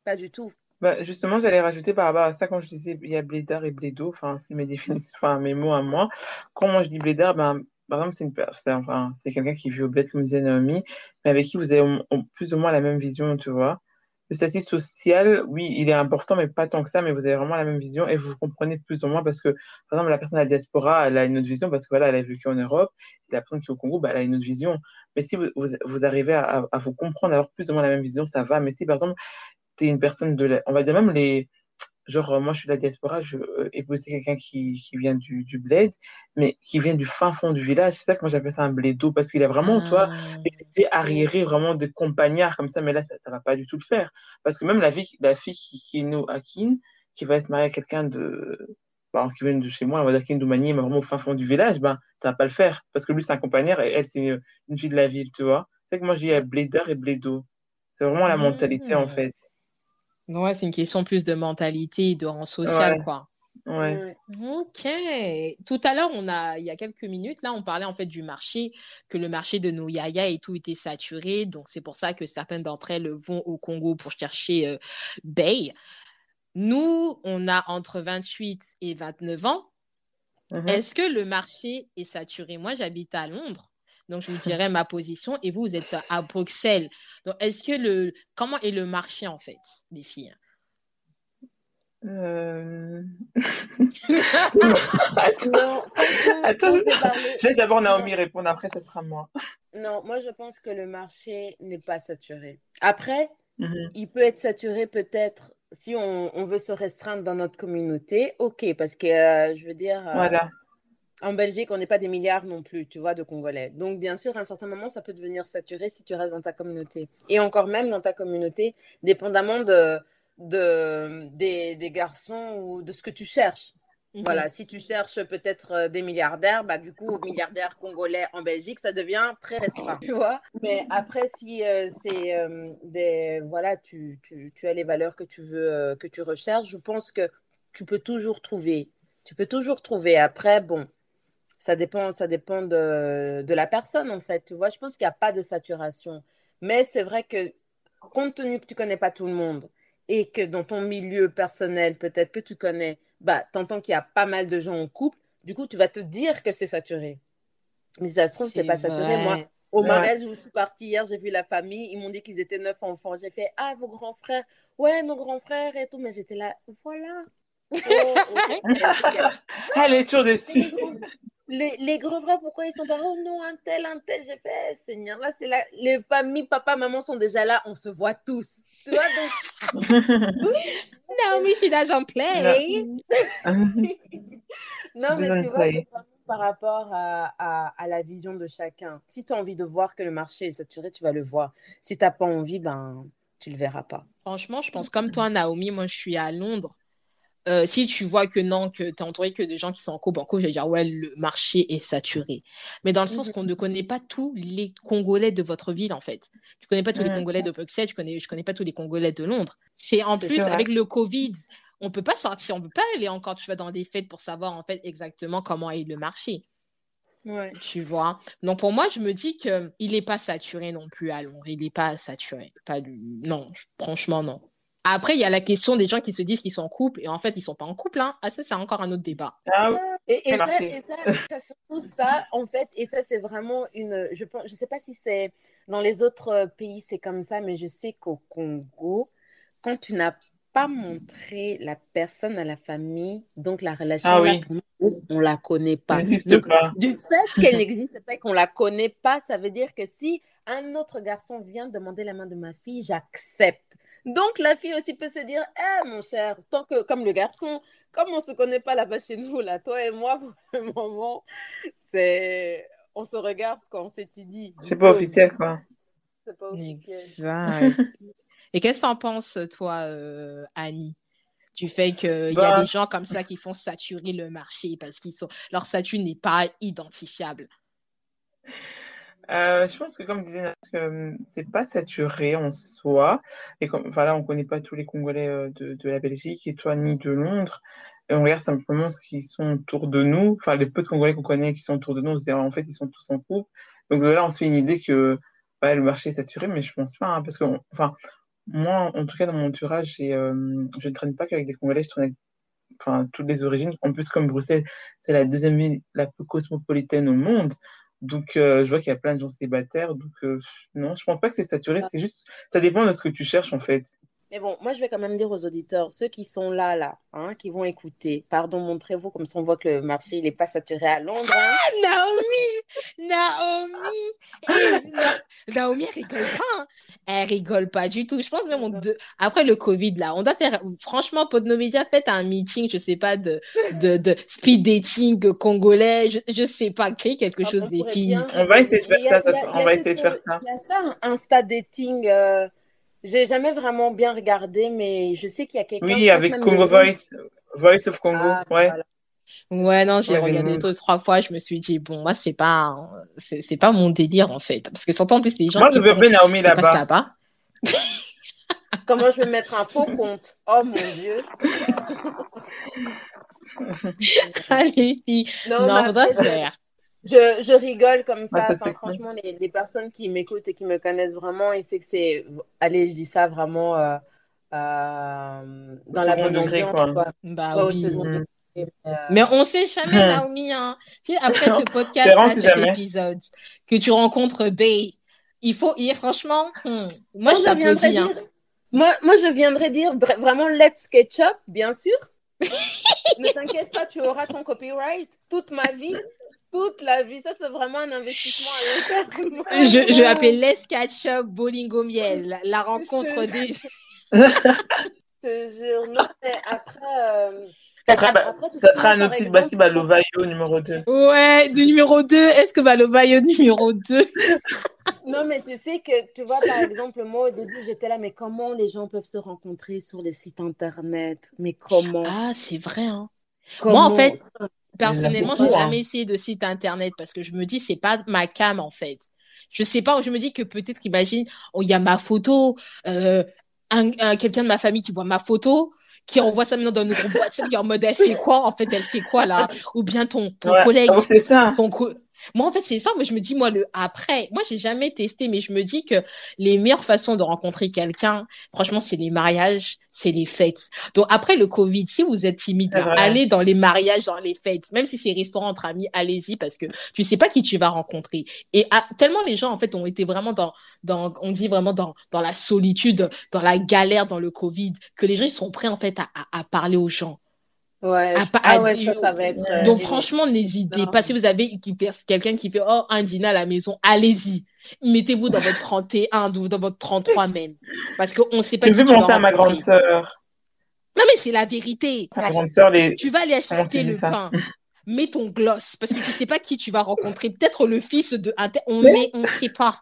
Pas du tout. Bah, justement, j'allais rajouter par rapport à ça, quand je disais il y a blédard et blédo, enfin, c'est mes définitions, mes mots à moi. Quand moi je dis blédard, ben, par exemple, c'est une c'est quelqu'un qui vit au bled, comme disait Naomi, mais avec qui vous avez plus ou moins la même vision, tu vois. Le statut social, oui, il est important, mais pas tant que ça, mais vous avez vraiment la même vision et vous comprenez plus ou moins parce que, par exemple, la personne à la diaspora, elle a une autre vision parce que voilà, elle a vécu en Europe, et la personne qui est au Congo, bah, elle a une autre vision. Mais si vous, vous, arrivez à, à, vous comprendre, à avoir plus ou moins la même vision, ça va. Mais si, par exemple, tu es une personne de la, on va dire même les, Genre, moi, je suis de la diaspora, je euh, épousé quelqu'un qui, qui vient du, du bled, mais qui vient du fin fond du village. C'est ça que moi, j'appelle ça un blédo, parce qu'il a vraiment, toi, été ah. arriéré vraiment de compagnards comme ça, mais là, ça ne va pas du tout le faire. Parce que même la, vie, la fille qui, qui est née à Kin, qui va se marier à quelqu'un de. Bon, qui vient de chez moi, on va dire Kindoumani, mais vraiment au fin fond du village, ben, ça va pas le faire. Parce que lui, c'est un compagnard et elle, c'est une, fille de la ville, tu vois. C'est que moi, je dis blédard et blédo. C'est vraiment la mentalité, en mmh. fait. Ouais, c'est une question plus de mentalité, de rang social, quoi. Ouais. Ok. Tout à l'heure, on a, il y a quelques minutes, là, on parlait en fait du marché, que le marché de nos yaya et tout était saturé. Donc, c'est pour ça que certaines d'entre elles vont au Congo pour chercher euh, Bay. Nous, on a entre 28 et 29 ans. Mm-hmm. Est-ce que le marché est saturé? Moi, j'habite à Londres. Donc, je vous dirais ma position et vous, vous êtes à Bruxelles. Donc, est-ce que le. Comment est le marché, en fait, des filles? Euh... Attends, Attends je... vais d'abord Naomi répondre, après ce sera moi. Non, moi je pense que le marché n'est pas saturé. Après, mhm. il peut être saturé peut-être si on, on, veut se restreindre dans notre communauté, ok, parce que euh, je veux dire, euh, voilà en Belgique, on n'est pas des milliards non plus, tu vois, de Congolais. Donc, bien sûr, à un certain moment, ça peut devenir saturé si tu restes dans ta communauté. Et encore même dans ta communauté, dépendamment de, de, des, garçons ou de ce que tu cherches. Mhm. Voilà, si tu cherches peut-être euh, des milliardaires, bah, du coup, milliardaires congolais en Belgique, ça devient très restreint, tu vois. Mais après, si euh, c'est euh, des. Voilà, tu, tu, tu, as les valeurs que tu veux, que tu recherches, je pense que tu peux toujours trouver. Tu peux toujours trouver. Après, bon, ça dépend, ça dépend de, de la personne, en fait. Tu vois, je pense qu'il n'y a pas de saturation. Mais c'est vrai que, compte tenu que tu ne connais pas tout le monde et que dans ton milieu personnel, peut-être que tu connais, bah, entends qu'il y a pas mal de gens en couple, du coup, tu vas te dire que c'est saturé. Mais si ça se trouve, c'est pas saturé. Moi, au mariage où je suis partie hier, j'ai vu la famille, ils m'ont dit qu'ils étaient neuf enfants. J'ai fait, ah, vos grands frères, ouais, nos grands frères et tout, mais j'étais là, voilà. Oh, Elle est toujours déçue les, les grands frères, pourquoi ils sont pas Oh non, un tel, un tel. J'ai fait, eh, Seigneur, là, c'est là. Les familles, papa, maman sont déjà là, on se voit tous. Tu vois, donc. Naomi, she doesn't play. non, mais tu vois, c'est par rapport à, à, à, la vision de chacun. Si tu as envie de voir que le marché est saturé, tu vas le voir. Si tu n'as pas envie, ben, tu le verras pas. Franchement, je pense comme toi, Naomi, moi, je suis à Londres. Euh, si tu vois que non, que tu es entouré que de gens qui sont en couple, je vais dire, ouais, le marché est saturé. Mais dans le sens mhm. qu'on ne connaît pas tous les Congolais de votre ville, en fait. Tu connais pas tous les Congolais de Bruxelles, tu connais, je connais pas tous les Congolais de Londres. C'est en plus, avec le Covid, on peut pas sortir, on peut pas aller encore, tu vas dans des fêtes pour savoir, en fait, exactement comment est le marché. Ouais. Tu vois? Donc pour moi, je me dis qu'il n'est pas saturé non plus à Londres. Il n'est pas saturé. Pas du... Non, franchement, non. Après, il y a la question des gens qui se disent qu'ils sont en couple et en fait, ils ne sont pas en couple. Hein. Ah, ça, c'est encore un autre débat. Ah, et, ça, et ça, surtout ça, en fait, et ça, c'est vraiment une. Je ne je sais pas si c'est dans les autres pays, c'est comme ça, mais je sais qu'au Congo, quand tu n'as pas montré la personne à la famille, donc la relation, ah, oui. on la connaît pas. Donc, pas. Du fait qu'elle n'existe pas et qu'on la connaît pas, ça veut dire que si un autre garçon vient demander la main de ma fille, j'accepte. Donc, la fille aussi peut se dire, eh, mon cher, tant que, comme le garçon, comme on ne se connaît pas là-bas chez nous, là, toi et moi, pour le moment, c'est, on se regarde quand on s'étudie. C'est pas officiel, quoi. C'est pas officiel. Exact. et qu'est-ce que t'en penses, toi, euh, Annie du fait qu'il y a bah. des gens comme ça qui font saturer le marché parce qu'ils sont leur statut n'est pas identifiable? Euh, je pense que comme disait que c'est pas saturé en soi. Et comme, enfin là, on connaît pas tous les Congolais euh, de, la Belgique et toi ni de Londres. Et on regarde simplement ce qui sont autour de nous. Enfin, les peu de Congolais qu'on connaît qui sont autour de nous, on se dit en fait ils sont tous en couple. Donc là, on se fait une idée que le marché est saturé, mais je pense pas, hein, parce que enfin moi, en tout cas dans mon entourage, euh, je ne traîne pas qu'avec des Congolais, je traîne avec enfin toutes les origines. En plus, comme Bruxelles, c'est la deuxième ville la plus cosmopolitaine au monde. Donc, euh, je vois qu'il y a plein de gens célibataires. Donc, euh, non, je pense pas que c'est saturé. C'est juste, ça dépend de ce que tu cherches, en fait. Mais bon, moi, je vais quand même dire aux auditeurs, ceux qui sont là, là, hein, qui vont écouter, pardon, montrez-vous, comme ça on voit que le marché, il n'est pas saturé à Londres. Hein. Ah, Naomi Naomi Naomi, elle rigole pas. Hein. Elle rigole pas du tout. Je pense même, on après le Covid, là, on doit faire, franchement, Podnomedia, faites un meeting, je sais pas, de, de, de speed dating congolais, je, je sais pas, créer quelque ah, chose des filles. On va essayer de faire ça, on va essayer de faire ça. Il y a ça, un Insta dating. Euh... J'ai jamais vraiment bien regardé, mais je sais qu'il y a quelqu'un. Oui, avec Congo Voice, Voice of Congo, ah, ouais. Ouais, non, j'ai regardé deux, trois fois, je me suis dit, bon, moi, c'est pas, c'est pas mon délire, en fait. Parce que surtout, en plus, les gens. Moi, je veux bien Naomi là-bas. Là Comment je vais mettre un faux compte? Oh mon Dieu Allez, filles. Non, non faudrait faire je, je, rigole comme ça. franchement, les, les, personnes qui m'écoutent et qui me connaissent vraiment, ils savent que c'est. Allez, je dis ça vraiment euh, euh, dans la bonne ambiance. Bah, oui. Mm. Euh, Mais on sait jamais, Naomi. Hein. Tu sais, après ce podcast, là, cet épisode, que tu rencontres Bay, il faut. Il, franchement, hmm, moi, je t'applaudis. Hein. Moi, moi, je viendrais dire vraiment let's ketchup, bien sûr. ne t'inquiète pas, tu auras ton copyright toute ma vie toute la vie. Ça, c'est vraiment un investissement à long terme. Je, je vais appeler Les Ketchup Bowling au miel, la, rencontre des. je te jure. Non, mais après. Euh... Ça sera, après, ça sera un autre petit Bassi Balovayo numéro 2. Ouais, du numéro 2. Est-ce que Balovayo numéro 2 Non, mais tu sais que, tu vois, par exemple, moi, au début, j'étais là, mais comment les gens peuvent se rencontrer sur les sites internet? Mais comment? Ah, c'est vrai, hein. Moi, en fait, Personnellement, j'ai jamais essayé de site internet parce que je me dis c'est pas ma cam en fait. Je sais pas, je me dis que peut-être imagine, oh, il y a ma photo, euh, un, quelqu'un de ma famille qui voit ma photo, qui envoie ça maintenant dans notre groupe WhatsApp, qui est en mode elle fait quoi En fait, elle fait quoi là? Ou bien ton, ton collègue, ça. Ton moi, en fait, c'est ça, mais je me dis, moi, le après, moi, j'ai jamais testé, mais je me dis que les meilleures façons de rencontrer quelqu'un, franchement, c'est les mariages, c'est les fêtes. Donc, après le Covid, si vous êtes timide, allez dans les mariages, dans les fêtes, même si c'est restaurant entre amis, allez-y parce que tu sais pas qui tu vas rencontrer. Et tellement les gens, en fait, ont été vraiment dans, dans, on dit vraiment dans, dans la solitude, dans la galère, dans le Covid, que les gens, ils sont prêts, en fait, à, à parler aux gens. Ouais, ah ouais ça, ça va être. Euh, Donc, franchement, n'hésitez pas. Si vous avez quelqu'un qui fait oh, un dîner à la maison, allez-y. Mettez-vous dans votre 31 ou dans votre 33 même. Parce qu'on ne sait pas Je veux penser à ma grande sœur. Non, mais c'est la vérité. Ma grande sœur, les... Tu vas aller acheter le pain. Mets ton gloss. Parce que tu ne sais pas qui tu vas rencontrer. Peut-être le fils de un. On ne on sait pas.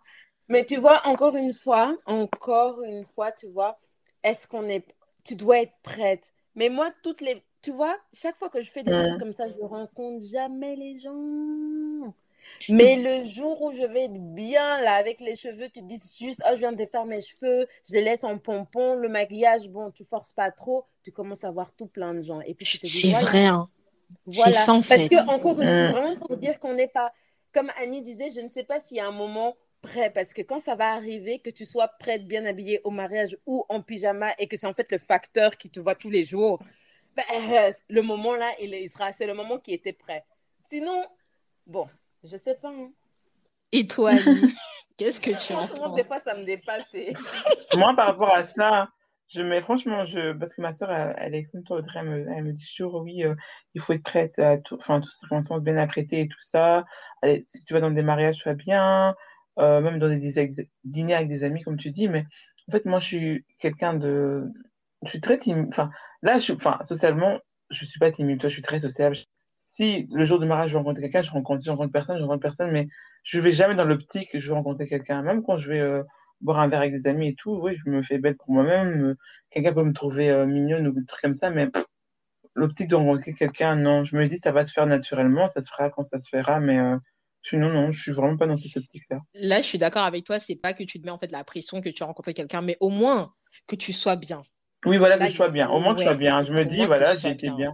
Mais tu vois, encore une fois, encore une fois, tu vois, est-ce qu'on est. Tu dois être prête. Mais moi, toutes les tu vois, chaque fois que je fais des choses comme ça, je ne rencontre jamais les gens. Mais le jour où je vais être bien là avec les cheveux, tu dis juste, oh, je viens de faire mes cheveux, je les laisse en pompon, le maquillage, bon, tu forces pas trop, tu commences à voir tout plein de gens. Et puis tu te dis, c'est vrai, hein. Voilà. C'est sans Parce que, encore une fois, vraiment pour dire qu'on n'est pas, comme Annie disait, je ne sais pas s'il y a un moment prêt, parce que quand ça va arriver, que tu sois prête, bien habillée au mariage ou en pyjama, et que c'est en fait le facteur qui te voit tous les jours, ben, le moment là, il, sera, c'est le moment qui était prêt. Sinon, bon, je sais pas. Hein. Et toi, qu'est-ce que tu en penses Des fois, ça me dépasse. Moi, par rapport à ça, je mets franchement, je, parce que ma soeur, elle, est comme toi, Audrey, elle me, elle me dit toujours, oui, euh, il faut être prête à tout, enfin, tout ça, bien apprêter et tout ça. Allez, si tu vas dans des mariages, sois bien, euh, même dans des, des, dîners avec des amis, comme tu dis, mais en fait, moi, je suis quelqu'un de, je suis très timide. Enfin, là, je enfin, socialement, je suis pas timide. Toi, je suis très sociable. Si le jour du mariage, je rencontre quelqu'un, je rencontre, je rencontre personne, je rencontre personne, mais je vais jamais dans l'optique que je vais rencontrer quelqu'un. Même quand je vais euh, boire un verre avec des amis et tout, oui, je me fais belle pour moi-même. quelqu'un peut me trouver euh, mignonne ou des trucs comme ça, mais l'optique de rencontrer quelqu'un, non. Je me dis, ça va se faire naturellement, ça se fera quand ça se fera, mais euh, Sinon, non, je suis vraiment pas dans cette optique-là. Là, je suis d'accord avec toi. C'est pas que tu te mets en fait la pression que tu as rencontré quelqu'un, mais au moins que tu sois bien. Oui, voilà, que je sois bien. Au moins que je sois bien. Je me dis, voilà, j'ai été bien.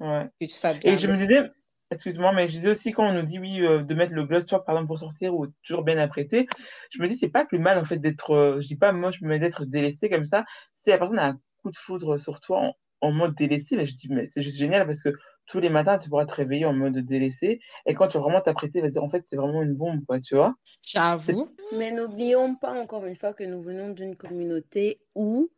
Ouais. Que bien. Et je me disais, excuse-moi, mais je disais aussi quand on nous dit oui euh, de mettre le gloss, par exemple pour sortir ou toujours bien apprêté, je me dis c'est pas plus mal en fait d'être, euh, je dis pas moi je me mets d'être délaissé comme ça. Si la personne a un coup de foudre sur toi en, mode délaissé, là, je dis mais c'est juste génial parce que tous les matins tu pourras te réveiller en mode délaissé et quand tu vas vraiment t'apprêter, vas dire en fait c'est vraiment une bombe quoi, tu vois. J'avoue. Mais n'oublions pas encore une fois que nous venons d'une communauté où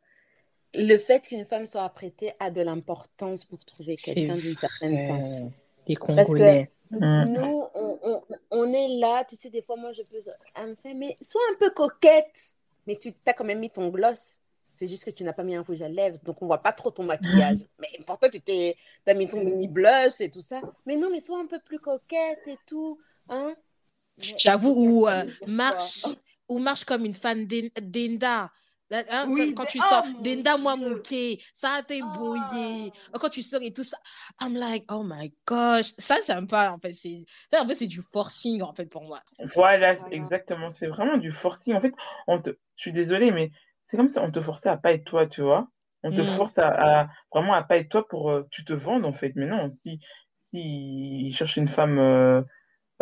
le fait qu'une femme soit apprêtée a de l'importance pour trouver quelqu'un d'une certaine façon. Les Congolais. Parce que mm. nous, on, on, est là, tu sais, des fois, moi, je peux. Elle me mais sois un peu coquette. Mais tu as quand même mis ton gloss. C'est juste que tu n'as pas mis un rouge à lèvres, donc on voit pas trop ton maquillage. Mais pourtant, tu t'es, as mis ton mini blush et tout ça. Mais non, mais sois un peu plus coquette et tout. Hein? J'avoue, ou euh, marche, ou marche comme une fan d'Enda. Hein, oui, quand, tu sors, oh Denda moi mouké, ça brouillé. Oh. Quand tu sors et tout ça, I'm like, oh my gosh. Ça, c'est un peu, en fait, c'est, en fait, c'est du forcing, en fait, pour moi. Voilà, exactement. C'est vraiment du forcing. En fait, on te, je suis désolée, mais c'est comme si on te forçait à pas être toi, tu vois. On te mm. force à, vraiment à pas être toi pour euh, tu te vendes, en fait. Mais non, si, si il cherche une femme, euh,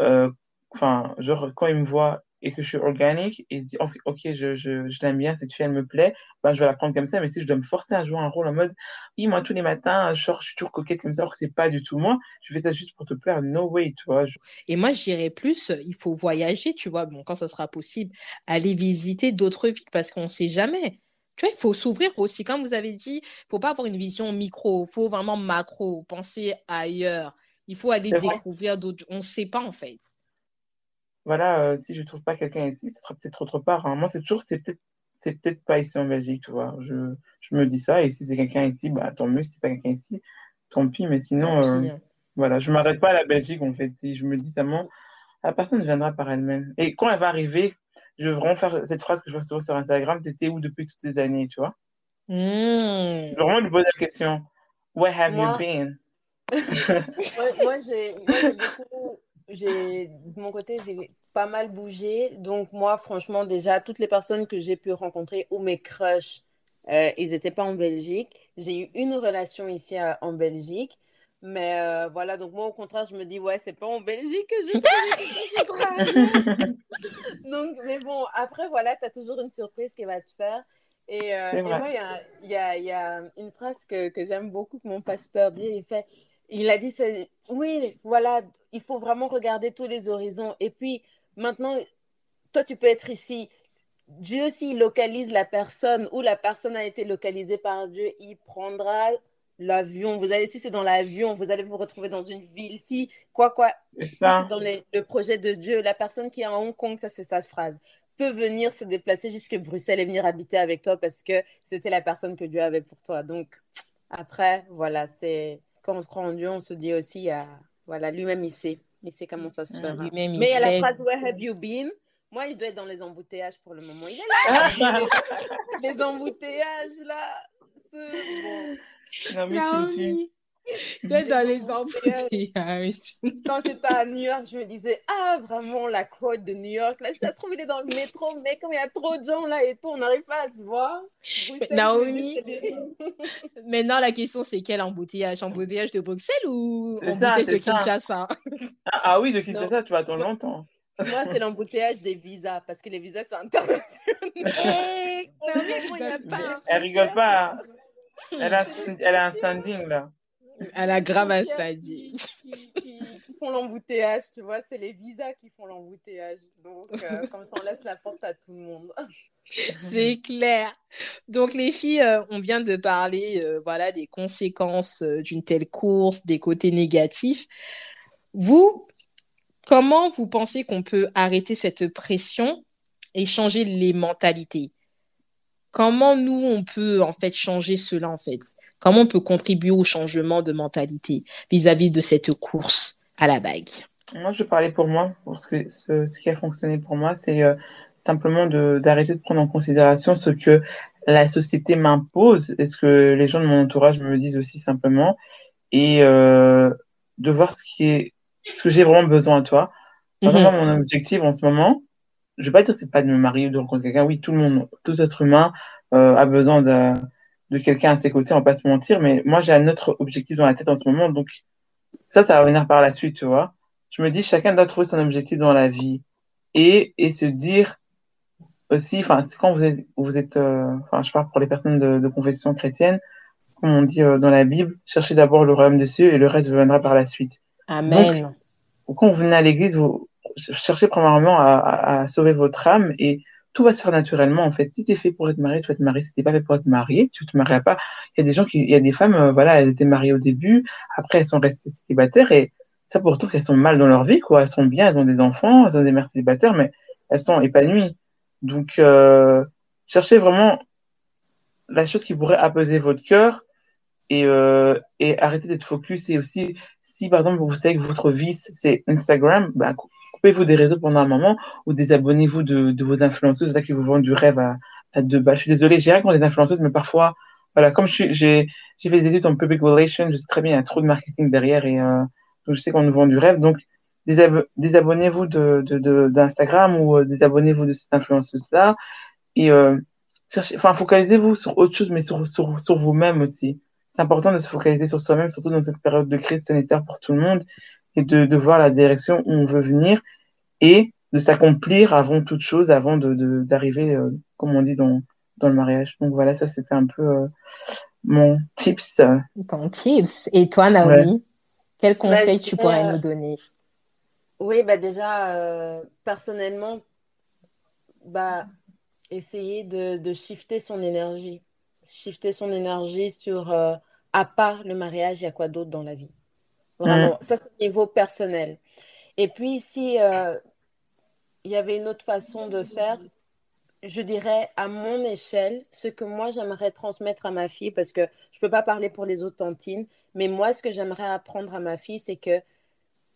euh, enfin, genre, quand il me voit et que je suis organique et dit ok je, je, je l'aime bien cette fille elle me plaît ben, je vais la prendre comme ça mais si je dois me forcer à jouer un rôle en mode oui moi tous les matins je, je suis toujours coquette comme ça alors que c'est pas du tout moi je fais ça juste pour te plaire no way tu vois et moi je dirais plus il faut voyager tu vois bon quand ça sera possible aller visiter d'autres villes parce qu'on sait jamais tu vois, il faut s'ouvrir aussi. Comme vous avez dit, il faut pas avoir une vision micro, il faut vraiment macro, penser ailleurs. Il faut aller découvrir d'autres. On ne sait pas en fait voilà, euh, si je ne trouve pas quelqu'un ici, ce sera peut-être autre part. Hein. Moi, c'est toujours, c'est peut-être, c'est peut-être pas ici en Belgique, tu vois. Je, je me dis ça, et si c'est quelqu'un ici, bah, tant mieux. Si c'est pas quelqu'un ici, tant pis. Mais sinon, euh, voilà, je m'arrête pas à la Belgique, en fait. Et je me dis seulement, la personne viendra par elle-même. Et quand elle va arriver, je vais vraiment faire cette phrase que je vois souvent sur Instagram, c'était où depuis toutes ces années, tu vois. Mmh. Je vais vraiment lui poser la question, where have you been? moi, j'ai beaucoup j'ai de mon côté, j'ai pas mal bougé. Donc moi, franchement, déjà, toutes les personnes que j'ai pu rencontrer ou mes crushs, euh, ils n'étaient pas en Belgique. J'ai eu une relation ici en Belgique. Mais euh, voilà, donc moi, au contraire, je me dis, ouais, c'est pas en Belgique que je Donc, mais bon, après, voilà, tu as toujours une surprise qui va te faire. Et, euh, et moi, il y a, y, y a, une phrase que, que j'aime beaucoup que mon pasteur dit. Il fait il a dit, oui, voilà, il faut vraiment regarder tous les horizons. Et puis, maintenant, toi, tu peux être ici. Dieu, s'il localise la personne ou la personne a été localisée par Dieu, il prendra l'avion. Vous allez, si c'est dans l'avion, vous allez vous retrouver dans une ville. Si, quoi, quoi, si c'est dans le projet de Dieu, la personne qui est à Hong Kong, ça, c'est sa phrase, peut venir se déplacer jusqu'à Bruxelles et venir habiter avec toi parce que c'était la personne que Dieu avait pour toi. Donc, après, voilà, c'est quand on croit en Dieu, on se dit aussi, à, voilà, lui-même, il sait. Il sait comment ça se fait. Mais il y a la phrase Where have you been? Moi, il doit être dans les embouteillages pour le moment. Il est là. les embouteillages, là. Bon. Non, mais D'être dans les embouteillages. Quand j'étais à New York, je me disais, ah, vraiment, la crowd de New York. Là, ça se trouve, il est dans le métro, mais comme il y a trop de gens là et tout, on n'arrive pas à se voir. Naomi, maintenant, la question, c'est quel embouteillage? Embouteillage de Bruxelles ou embouteillage de Kinshasa? Ah, ah, oui, de Kinshasa, tu vas attendre longtemps. Moi, c'est l'embouteillage des visas, parce que les visas, c'est international. Eh, elle rigole pas. Elle a, elle a un standing, là. Elle a grave un standing. Qui, font l'embouteillage, tu vois, c'est les visas qui font l'embouteillage. Donc, euh, comme ça, on laisse la porte à tout le monde. C'est clair. Donc, les filles, euh, on vient de parler euh, voilà, des conséquences d'une telle course, des côtés négatifs. Vous, comment vous pensez qu'on peut arrêter cette pression et changer les mentalités? Comment nous, on peut en fait changer cela en fait? Comment on peut contribuer au changement de mentalité vis-à-vis de cette course à la bague? Moi, je parlais pour moi, parce que ce, qui a fonctionné pour moi, c'est euh, simplement d'arrêter de, prendre en considération ce que la société m'impose et ce que les gens de mon entourage me disent aussi simplement, et euh, de voir ce qui est, ce que j'ai vraiment besoin de toi. Vraiment, mon objectif en ce moment, je vais pas dire c'est pas de me marier ou de rencontrer quelqu'un. Oui, tout le monde, tout être humain euh, a besoin de, de quelqu'un à ses côtés, on va pas se mentir. Mais moi, j'ai un autre objectif dans la tête en ce moment, donc ça, ça va venir par la suite, tu vois. Je me dis, chacun doit trouver son objectif dans la vie et, et se dire aussi, enfin, c'est quand vous êtes, vous êtes, euh, enfin, je parle pour les personnes de, de confession chrétienne, comme on dit euh, dans la Bible, cherchez d'abord le royaume des cieux et le reste viendra par la suite. Amen. Donc, quand vous venez à l'église, vous cherchez premièrement à, sauver votre âme et tout va se faire naturellement en fait. Si tu es fait pour être marié, tu vas te marier. Si tu pas fait pour être marié, tu te marieras pas. Il y a des gens qui, il y a des femmes, euh, voilà, elles étaient mariées au début, après elles sont restées célibataires et ça pourtant qu'elles sont mal dans leur vie, quoi. Elles sont bien, elles ont des enfants, elles ont des mères célibataires, mais elles sont épanouies. Donc, euh, cherchez vraiment la chose qui pourrait apaiser votre cœur et, euh, et arrêtez d'être focus. Et aussi, si par exemple vous savez que votre vice c'est Instagram, bah, coupez-vous des réseaux pendant un moment ou désabonnez-vous de, vos influenceuses là qui vous vendent du rêve à, deux balles. Je suis désolée, j'ai rien contre les influenceuses, mais parfois, voilà, comme j'ai fait des études en public relations, je sais très bien il y a trop de marketing derrière et euh, je sais qu'on nous vend du rêve. Donc désab désabonnez-vous d'Instagram de, de, ou euh, désabonnez-vous de cette influenceuse là et euh, enfin focalisez-vous sur autre chose, mais sur sur, sur vous-même aussi c'est important de se focaliser sur soi-même, surtout dans cette période de crise sanitaire pour tout le monde, et de, de voir la direction où on veut venir et de s'accomplir avant toute chose, avant de d'arriver, euh, comme on dit, dans, dans le mariage. Donc voilà, ça c'était un peu euh, mon tips. Ton tips. Et toi, Naomi, ouais. quel conseil bah, tu pourrais euh... nous donner? Oui, bah déjà, euh, personnellement, bah, essayer de, de shifter son énergie shifter son énergie sur, euh, à part le mariage, il y a quoi d'autre dans la vie? Vraiment, mmh. ça c'est au niveau personnel. Et puis, si euh, il y avait une autre façon de faire, je dirais à mon échelle, ce que moi j'aimerais transmettre à ma fille, parce que je ne peux pas parler pour les autres tantines, mais moi, ce que j'aimerais apprendre à ma fille, c'est que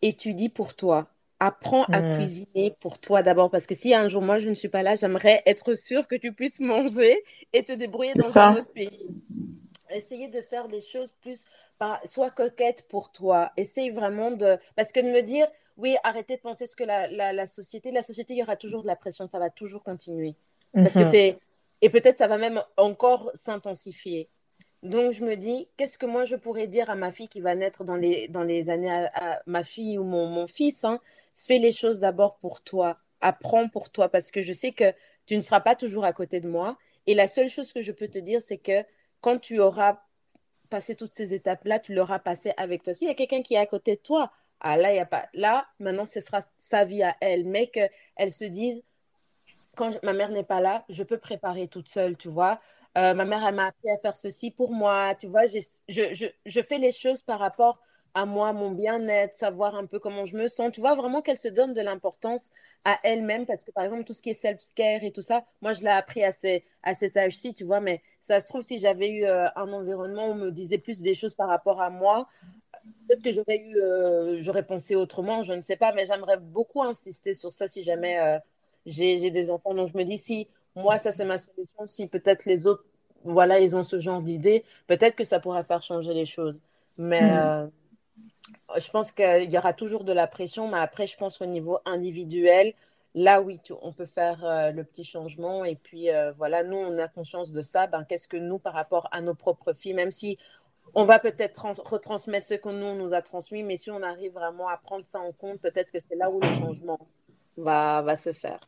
étudie pour toi. Apprends à mmh. cuisiner pour toi d'abord, parce que si un jour moi je ne suis pas là, j'aimerais être sûre que tu puisses manger et te débrouiller dans ça. un autre pays. Essayer de faire des choses plus, par... sois coquette pour toi. Essaye vraiment de, parce que de me dire, oui, arrêtez de penser ce que la, la, la société, la société, il y aura toujours de la pression, ça va toujours continuer, parce que c'est, et peut-être ça va même encore s'intensifier. Donc, je me dis, qu'est-ce que moi je pourrais dire à ma fille qui va naître dans les, dans les années, à, à ma fille ou mon, mon fils hein, Fais les choses d'abord pour toi. Apprends pour toi parce que je sais que tu ne seras pas toujours à côté de moi. Et la seule chose que je peux te dire, c'est que quand tu auras passé toutes ces étapes-là, tu l'auras passé avec toi. S'il y a quelqu'un qui est à côté de toi, ah là, y a pas. Là, maintenant, ce sera sa vie à elle. Mais qu'elle se dise, quand ma mère n'est pas là, je peux préparer toute seule, tu vois. Euh, ma mère, elle m'a appris à faire ceci pour moi. Tu vois, je, je, je, fais les choses par rapport à moi, mon bien-être, savoir un peu comment je me sens. Tu vois, vraiment qu'elle se donne de l'importance à elle-même parce que, par exemple, tout ce qui est self-care et tout ça, moi, je l'ai appris à, ces, à cet âge-ci, tu vois, mais ça se trouve, si j'avais eu euh, un environnement où on me disait plus des choses par rapport à moi, peut-être que j'aurais eu, euh, j'aurais pensé autrement, je ne sais pas, mais j'aimerais beaucoup insister sur ça si jamais euh, j'ai des enfants. Donc, je me dis, si moi, ça, c'est ma solution. Si peut-être les autres, voilà, ils ont ce genre d'idée, peut-être que ça pourra faire changer les choses. Mais mmh. Je pense qu'il y aura toujours de la pression. Mais après, je pense qu'au niveau individuel, là, oui, on peut faire euh, le petit changement. Et puis, euh, voilà, nous, on a conscience de ça. Ben, Qu'est-ce que nous, par rapport à nos propres filles, même si on va peut-être retransmettre ce que nous, on nous a transmis, mais si on arrive vraiment à prendre ça en compte, peut-être que c'est là où le changement va, va se faire.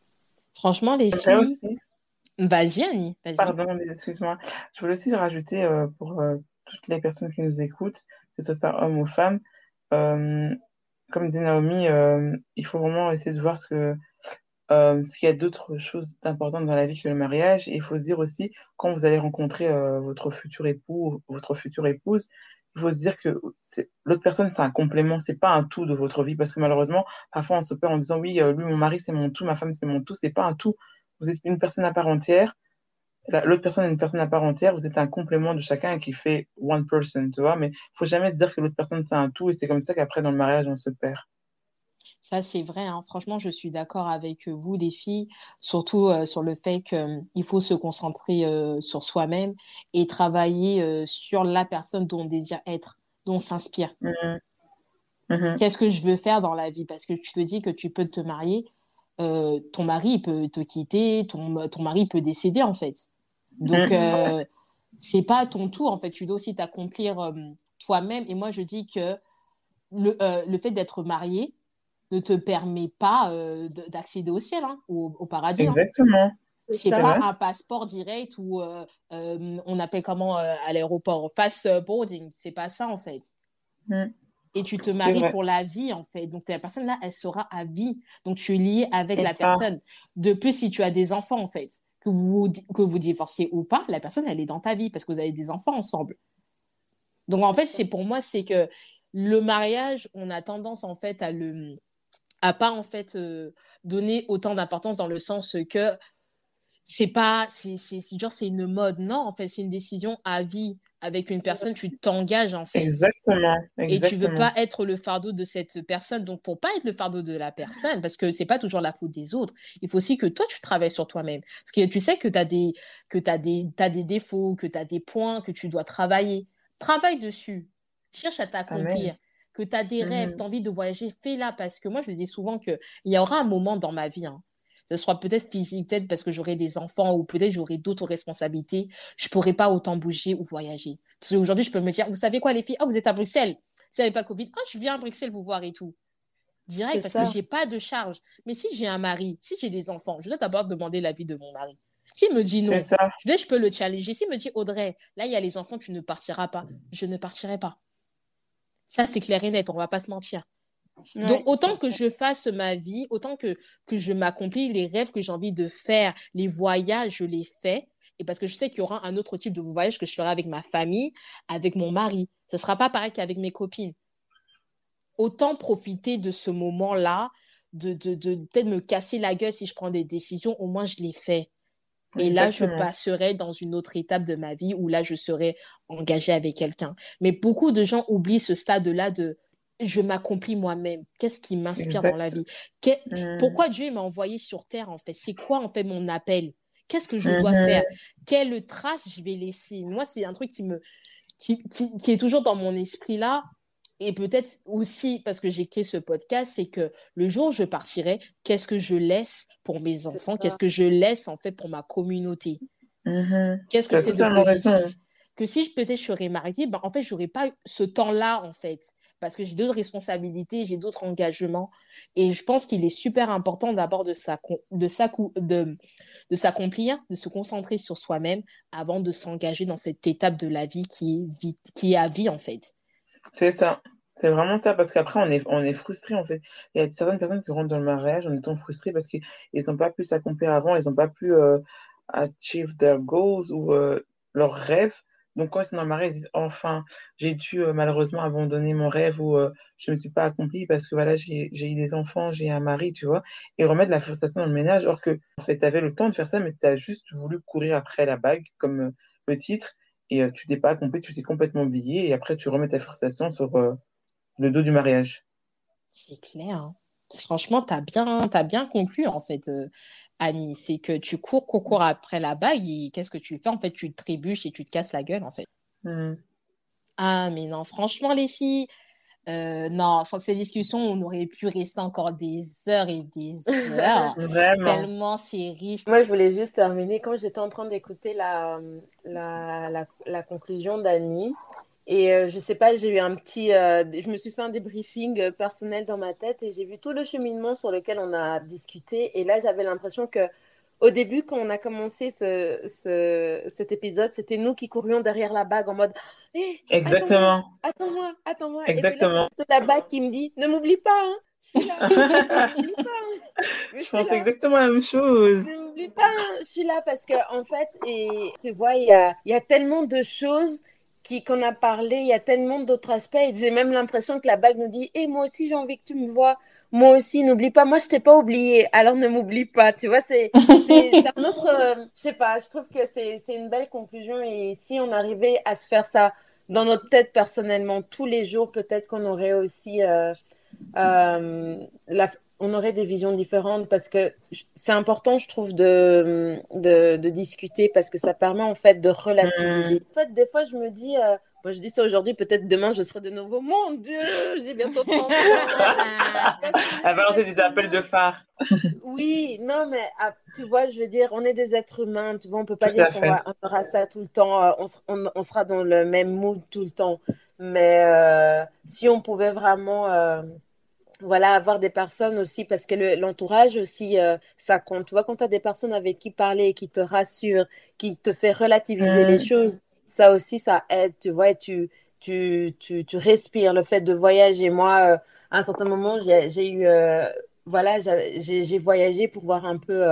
Franchement, les filles, Vas-y, Annie. Vas Pardon, excuse-moi. Je voulais aussi rajouter euh, pour euh, toutes les personnes qui nous écoutent, que ce soit homme ou femme, euh, comme disait Naomi, euh, il faut vraiment essayer de voir ce que euh, qu'il y a d'autres choses importantes dans la vie que le mariage. Et il faut se dire aussi, quand vous allez rencontrer votre futur époux, votre future épouse, il faut se dire que l'autre personne, c'est un complément, c'est pas un tout de votre vie. Parce que malheureusement, parfois, on se perd en disant, oui, lui, mon mari, c'est mon tout, ma femme, c'est mon tout. C'est pas un tout vous êtes une personne à part entière, l'autre personne est une personne à part entière, vous êtes un complément de chacun qui fait one person, tu vois, mais il faut jamais se dire que l'autre personne c'est un tout et c'est comme ça qu'après dans le mariage on se perd. Ça, c'est vrai. Hein. Franchement, je suis d'accord avec vous, les filles, surtout euh, sur le fait qu'il euh, faut se concentrer euh, sur soi-même et travailler euh, sur la personne dont on désire être, dont on s'inspire. Mmh. Mhm. Qu'est-ce que je veux faire dans la vie? Parce que tu te dis que tu peux te marier, euh, ton mari peut te quitter, ton, ton mari peut décéder en fait. Donc, Mhm. euh, c'est pas ton tour en fait. Tu dois aussi t'accomplir euh, toi-même. Et moi, je dis que le, euh, le fait d'être marié ne te permet pas euh, de- d'accéder au ciel, hein, au, au paradis. hein. Exactement. C'est ça. pas un passeport direct ou on appelle comment à l'aéroport pass boarding. C'est pas ça en fait. Mm. Et tu te maries pour la vie en fait. Donc la personne là, elle sera à vie. Donc tu es lié avec C'est la ça. personne. De plus si tu as des enfants en fait, que vous que vous divorciez ou pas, la personne elle est dans ta vie parce que vous avez des enfants ensemble. Donc en fait c'est pour moi c'est que le mariage, on a tendance en fait à le à pas en fait euh, donner autant d'importance dans le sens que c'est pas c'est genre c'est une mode non en fait c'est une décision à vie avec une personne tu t'engages en fait. Exactement. et tu veux pas être le fardeau de cette personne. Donc pour pas être le fardeau de la personne parce que c'est pas toujours la faute des autres il faut aussi que toi tu travailles sur toi-même. Parce que tu sais que tu as des que tu des t'as des défauts que tu as des points que tu dois travailler. Travaille dessus. Cherche à t'accomplir. Que tu as des rêves tu as envie de voyager fais-la. Parce que moi je le dis souvent que il y aura un moment dans ma vie hein, ce sera peut-être physique, peut-être parce que j'aurai des enfants ou peut-être j'aurai d'autres responsabilités. Je pourrai pas autant bouger ou voyager. Parce qu'aujourd'hui, je peux me dire, vous savez quoi, les filles? Ah, vous êtes à Bruxelles. Si n'y avait pas le Covid, ah, je viens à Bruxelles vous voir et tout. Direct, parce ça. que j'ai pas de charge. Mais si j'ai un mari, si j'ai des enfants, je dois d'abord demander l'avis de mon mari. S'il me dit non, ça. je peux le challenger. S'il me dit, Audrey, là, il y a les enfants, tu ne partiras pas. Je ne partirai pas. Ça, c'est clair et net, on va pas se mentir. Ouais. Donc, autant que je fasse ma vie, autant que, que je m'accomplis, les rêves que j'ai envie de faire, les voyages, je les fais. Et parce que je sais qu'il y aura un autre type de voyage que je ferai avec ma famille, avec mon mari. Ce ne sera pas pareil qu'avec mes copines. Autant profiter de ce moment-là, de, de, de peut-être me casser la gueule si je prends des décisions, au moins je les fais. Et là, je passerai dans une autre étape de ma vie où là, je serai engagée avec quelqu'un. Mais beaucoup de gens oublient ce stade-là de je m'accomplis moi-même. Qu'est-ce qui m'inspire dans la vie? Que- Mhm. Pourquoi Dieu m'a envoyé sur terre, en fait? C'est quoi, en fait, mon appel? Qu'est-ce que je dois Mhm. faire? Quelle trace je vais laisser? Moi, c'est un truc qui, me, qui, qui, qui est toujours dans mon esprit là. Et peut-être aussi, parce que j'ai créé ce podcast, c'est que le jour où je partirai, qu'est-ce que je laisse pour mes enfants? Qu'est-ce que je laisse, en fait, pour ma communauté? Mhm. Qu'est-ce que c'est de positif? Que si je peut-être je serais mariée, ben, en fait, j'aurais pas eu ce temps-là, en fait. Parce que j'ai d'autres responsabilités, j'ai d'autres engagements. Et je pense qu'il est super important d'abord de s'accomplir, de se concentrer sur soi-même avant de s'engager dans cette étape de la vie qui est, à vie, en fait. C'est ça. C'est vraiment ça, parce qu'après, on est, on est frustré, en fait. Il y a certaines personnes qui rentrent dans le mariage en étant frustrées parce qu'ils n'ont pas pu s'accomplir avant, ils n'ont pas pu euh, achieve their goals ou euh, leurs rêves. Donc, quand ils sont dans le mariage, ils disent, enfin, j'ai dû euh, malheureusement abandonner mon rêve ou euh, je ne me suis pas accomplie parce que voilà, j'ai eu des enfants, j'ai un mari, tu vois. Et remettre la frustration dans le ménage, alors que, en fait, tu avais le temps de faire ça, mais tu as juste voulu courir après la bague, comme euh, le titre, et tu t'es pas accompli, tu t'es complètement oublié, et après, tu remets ta frustration sur le dos du mariage. C'est clair. hein. Franchement, tu as bien, conclu, en fait, Annie. C'est que tu cours, cours, cours après la bague et qu'est-ce que tu fais? En fait, tu te trébuches et tu te casses la gueule, en fait. Mhm. Ah, mais non, franchement, les filles, euh, non, sans ces discussions, on aurait pu rester encore des heures et des heures. Vraiment. Tellement c'est riche. Moi, je voulais juste terminer. Quand j'étais en train d'écouter la, la, la, la conclusion d'Annie, et euh, je sais pas, j'ai eu un petit. euh, je me suis fait un débriefing euh, personnel dans ma tête et j'ai vu tout le cheminement sur lequel on a discuté. Et là, j'avais l'impression que. Au début, quand on a commencé ce, ce, cet épisode, c'était nous qui courions derrière la bague en mode Hé, Exactement. attends-moi, attends-moi. Exactement. Et puis là, c'est la bague qui me dit Ne m'oublie pas, hein. Je pense exactement la même chose. Ne m'oublie pas, hein, je suis là parce que en fait, et tu vois, il y a, il y a tellement de choses qui qu'on a parlé, il y a tellement d'autres aspects. J'ai même l'impression que la bague nous dit, et moi aussi j'ai envie que tu me vois. Moi aussi, n'oublie pas. Moi, je t'ai pas oublié, alors ne m'oublie pas. Tu vois, c'est un autre. euh, je sais pas. Je trouve que c'est c'est une belle conclusion et si on arrivait à se faire ça dans notre tête personnellement tous les jours, peut-être qu'on aurait aussi euh, euh, la, on aurait des visions différentes parce que c'est important, je trouve, de, de, de discuter parce que ça permet en fait de relativiser. En fait, des fois, je me dis, euh, Moi, je dis ça aujourd'hui, peut-être demain, je serai de nouveau. Mon Dieu, j'ai bientôt 30 ans. Elle va lancer des appels de phare. oui, non, mais ah, tu vois, je veux dire, on est des êtres humains. Tu vois, on peut pas dire qu'on aura ça tout le temps. Euh, on, on, sera dans le même mood tout le temps. Mais euh, si on pouvait vraiment euh, voilà, avoir des personnes aussi, parce que l'entourage aussi, euh, ça compte. Tu vois, quand tu as des personnes avec qui parler, qui te rassurent, qui te fait relativiser les mm. choses, ça aussi, ça aide, tu vois, et tu, tu, tu, tu respires le fait de voyager. Moi, euh, à un certain moment, j'ai eu, euh, voilà, j'ai voyagé pour voir un peu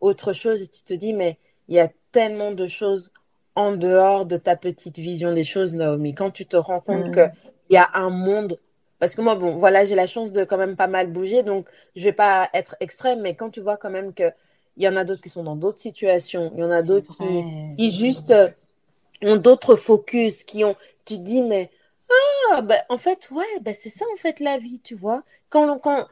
autre chose, et tu te dis, mais il y a tellement de choses en dehors de ta petite vision des choses, Naomi. Quand tu te rends compte mm. qu'il y a un monde parce que moi, bon, voilà, j'ai la chance de quand même pas mal bouger, donc je vais pas être extrême, mais quand tu vois quand même qu'il y en a d'autres qui sont dans d'autres situations, il y en a d'autres qui, juste euh, ont d'autres focus, qui ont, tu te dis, mais ah, ben, en fait, ouais, ben, c'est ça en fait la vie, tu vois. Quand, quand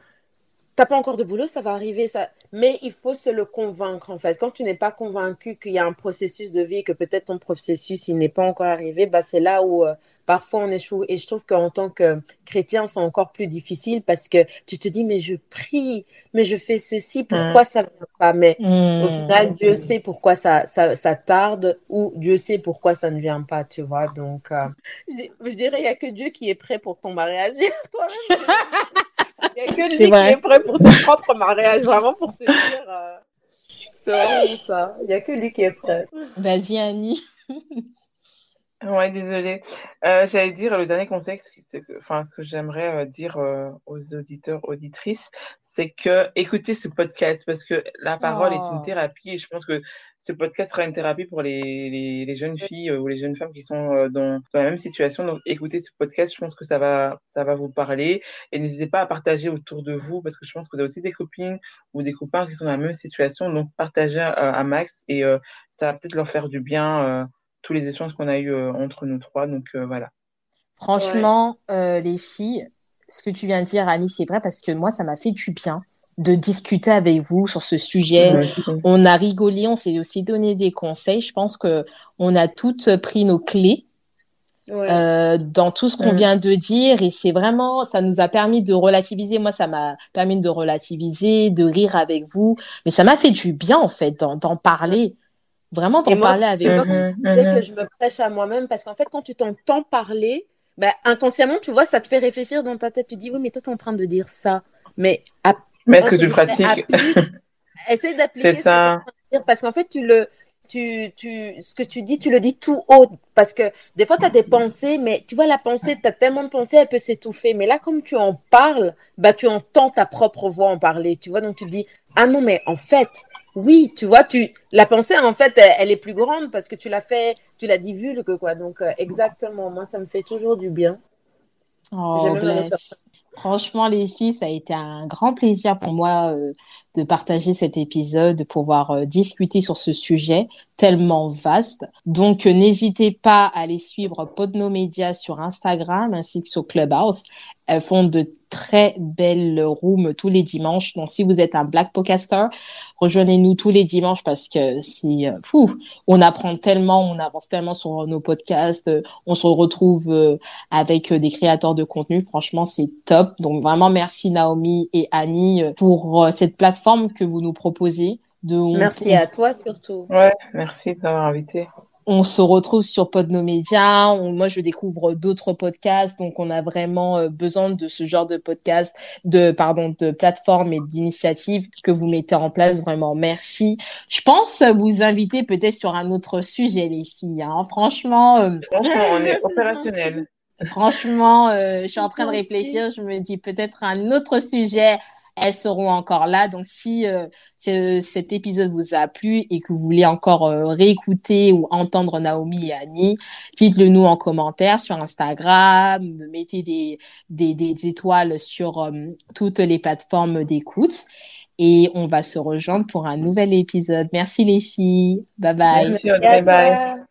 t'as pas encore de boulot, ça va arriver, ça. Mais il faut se le convaincre en fait. Quand tu n'es pas convaincu qu'il y a un processus de vie, que peut-être ton processus il n'est pas encore arrivé, bah c'est là où euh, parfois on échoue. Et je trouve qu'en tant que chrétien, c'est encore plus difficile parce que tu te dis, mais je prie, mais je fais ceci, pourquoi mm. ça ne vient pas? Mais au mm. final, Dieu sait pourquoi ça, ça, ça, tarde ou Dieu sait pourquoi ça ne vient pas, tu vois? Donc, euh, je, dirais, il n'y a que Dieu qui est prêt pour ton mariage. Toi-même, il n'y a que lui qui est prêt pour ton propre mariage, vraiment pour te dire. Euh, c'est vraiment ça. Il n'y a que lui qui est prêt. Vas-y, Annie. Ouais, désolée. Euh, j'allais dire le dernier conseil, c'est que, enfin, ce que j'aimerais euh, dire euh, aux auditeurs, auditrices, c'est que écoutez ce podcast parce que la parole est une oh. thérapie et je pense que ce podcast sera une thérapie pour les, les, les jeunes filles ou les jeunes femmes qui sont dans, dans la même situation. Donc, écoutez ce podcast, je pense que ça va, ça va vous parler et n'hésitez pas à partager autour de vous parce que je pense que vous avez aussi des copines ou des copains qui sont dans la même situation. Donc, partagez à max et ça va peut-être leur faire du bien tous les échanges qu'on a eu euh, entre nous trois. Donc euh, voilà. Franchement, euh, les filles, ce que tu viens de dire, Annie, c'est vrai parce que moi, ça m'a fait du bien de discuter avec vous sur ce sujet. On a rigolé, on s'est aussi donné des conseils. Je pense que on a toutes pris nos clés dans tout ce qu'on vient de dire et c'est vraiment, ça nous a permis de relativiser. Moi, ça m'a permis de relativiser, de rire avec vous, mais ça m'a fait du bien en fait d'en parler. Vraiment t'en parler avec moi. Mhm, mhm. que je me prêche à moi-même parce qu'en fait, quand tu t'entends parler, bah, inconsciemment, tu vois, ça te fait réfléchir dans ta tête. Tu dis, oui, mais toi, tu es en train de dire ça. Mais, mais est-ce que tu pratiques Essaye d'appliquer. C'est ça. parce qu'en fait, tu le, tu, tu, ce que tu dis, tu le dis tout haut. Parce que des fois, tu as des pensées, mais tu vois, la pensée, tu as tellement de pensées, elle peut s'étouffer. Mais là, comme tu en parles, bah, tu entends ta propre voix en parler. Tu vois, donc tu dis, ah non, mais en fait, oui, tu vois, tu la pensée en fait, elle, est plus grande parce que tu l'as fait, tu l'as divulgué quoi. Donc euh, exactement, moi ça me fait toujours du bien. Oh, Franchement, les filles, ça a été un grand plaisir pour moi euh, de partager cet épisode, de pouvoir euh, discuter sur ce sujet tellement vaste. Donc, n'hésitez pas à aller suivre Podno Media sur Instagram ainsi que sur Clubhouse. Elles font de très belles rooms tous les dimanches. Donc, si vous êtes un Black Podcaster, rejoignez-nous tous les dimanches parce que si, euh, on apprend tellement, on avance tellement sur nos podcasts, on se retrouve euh, avec euh, des créateurs de contenu. Franchement, c'est top. Donc, vraiment, merci Naomi et Annie pour cette plateforme que vous nous proposez. De, merci à toi surtout. Ouais, merci de m'avoir invité on se retrouve sur Podnomédia. moi, je découvre d'autres podcasts, donc on a vraiment euh, besoin de ce genre de podcast, de pardon, de plateformes et d'initiatives que vous mettez en place. Vraiment, merci. Je pense vous inviter peut-être sur un autre sujet, les filles. Hein. Franchement, euh, franchement, on est opérationnel. Franchement, euh, je suis en train de réfléchir. Je me dis peut-être un autre sujet elles seront encore là. Donc, si euh, cet épisode vous a plu et que vous voulez encore euh, réécouter ou entendre Naomi et Annie, dites-le nous en commentaire sur Instagram, mettez des, des, des étoiles sur euh, toutes les plateformes d'écoute. Et on va se rejoindre pour un nouvel épisode. Merci les filles. Bye bye. Merci, bye bye.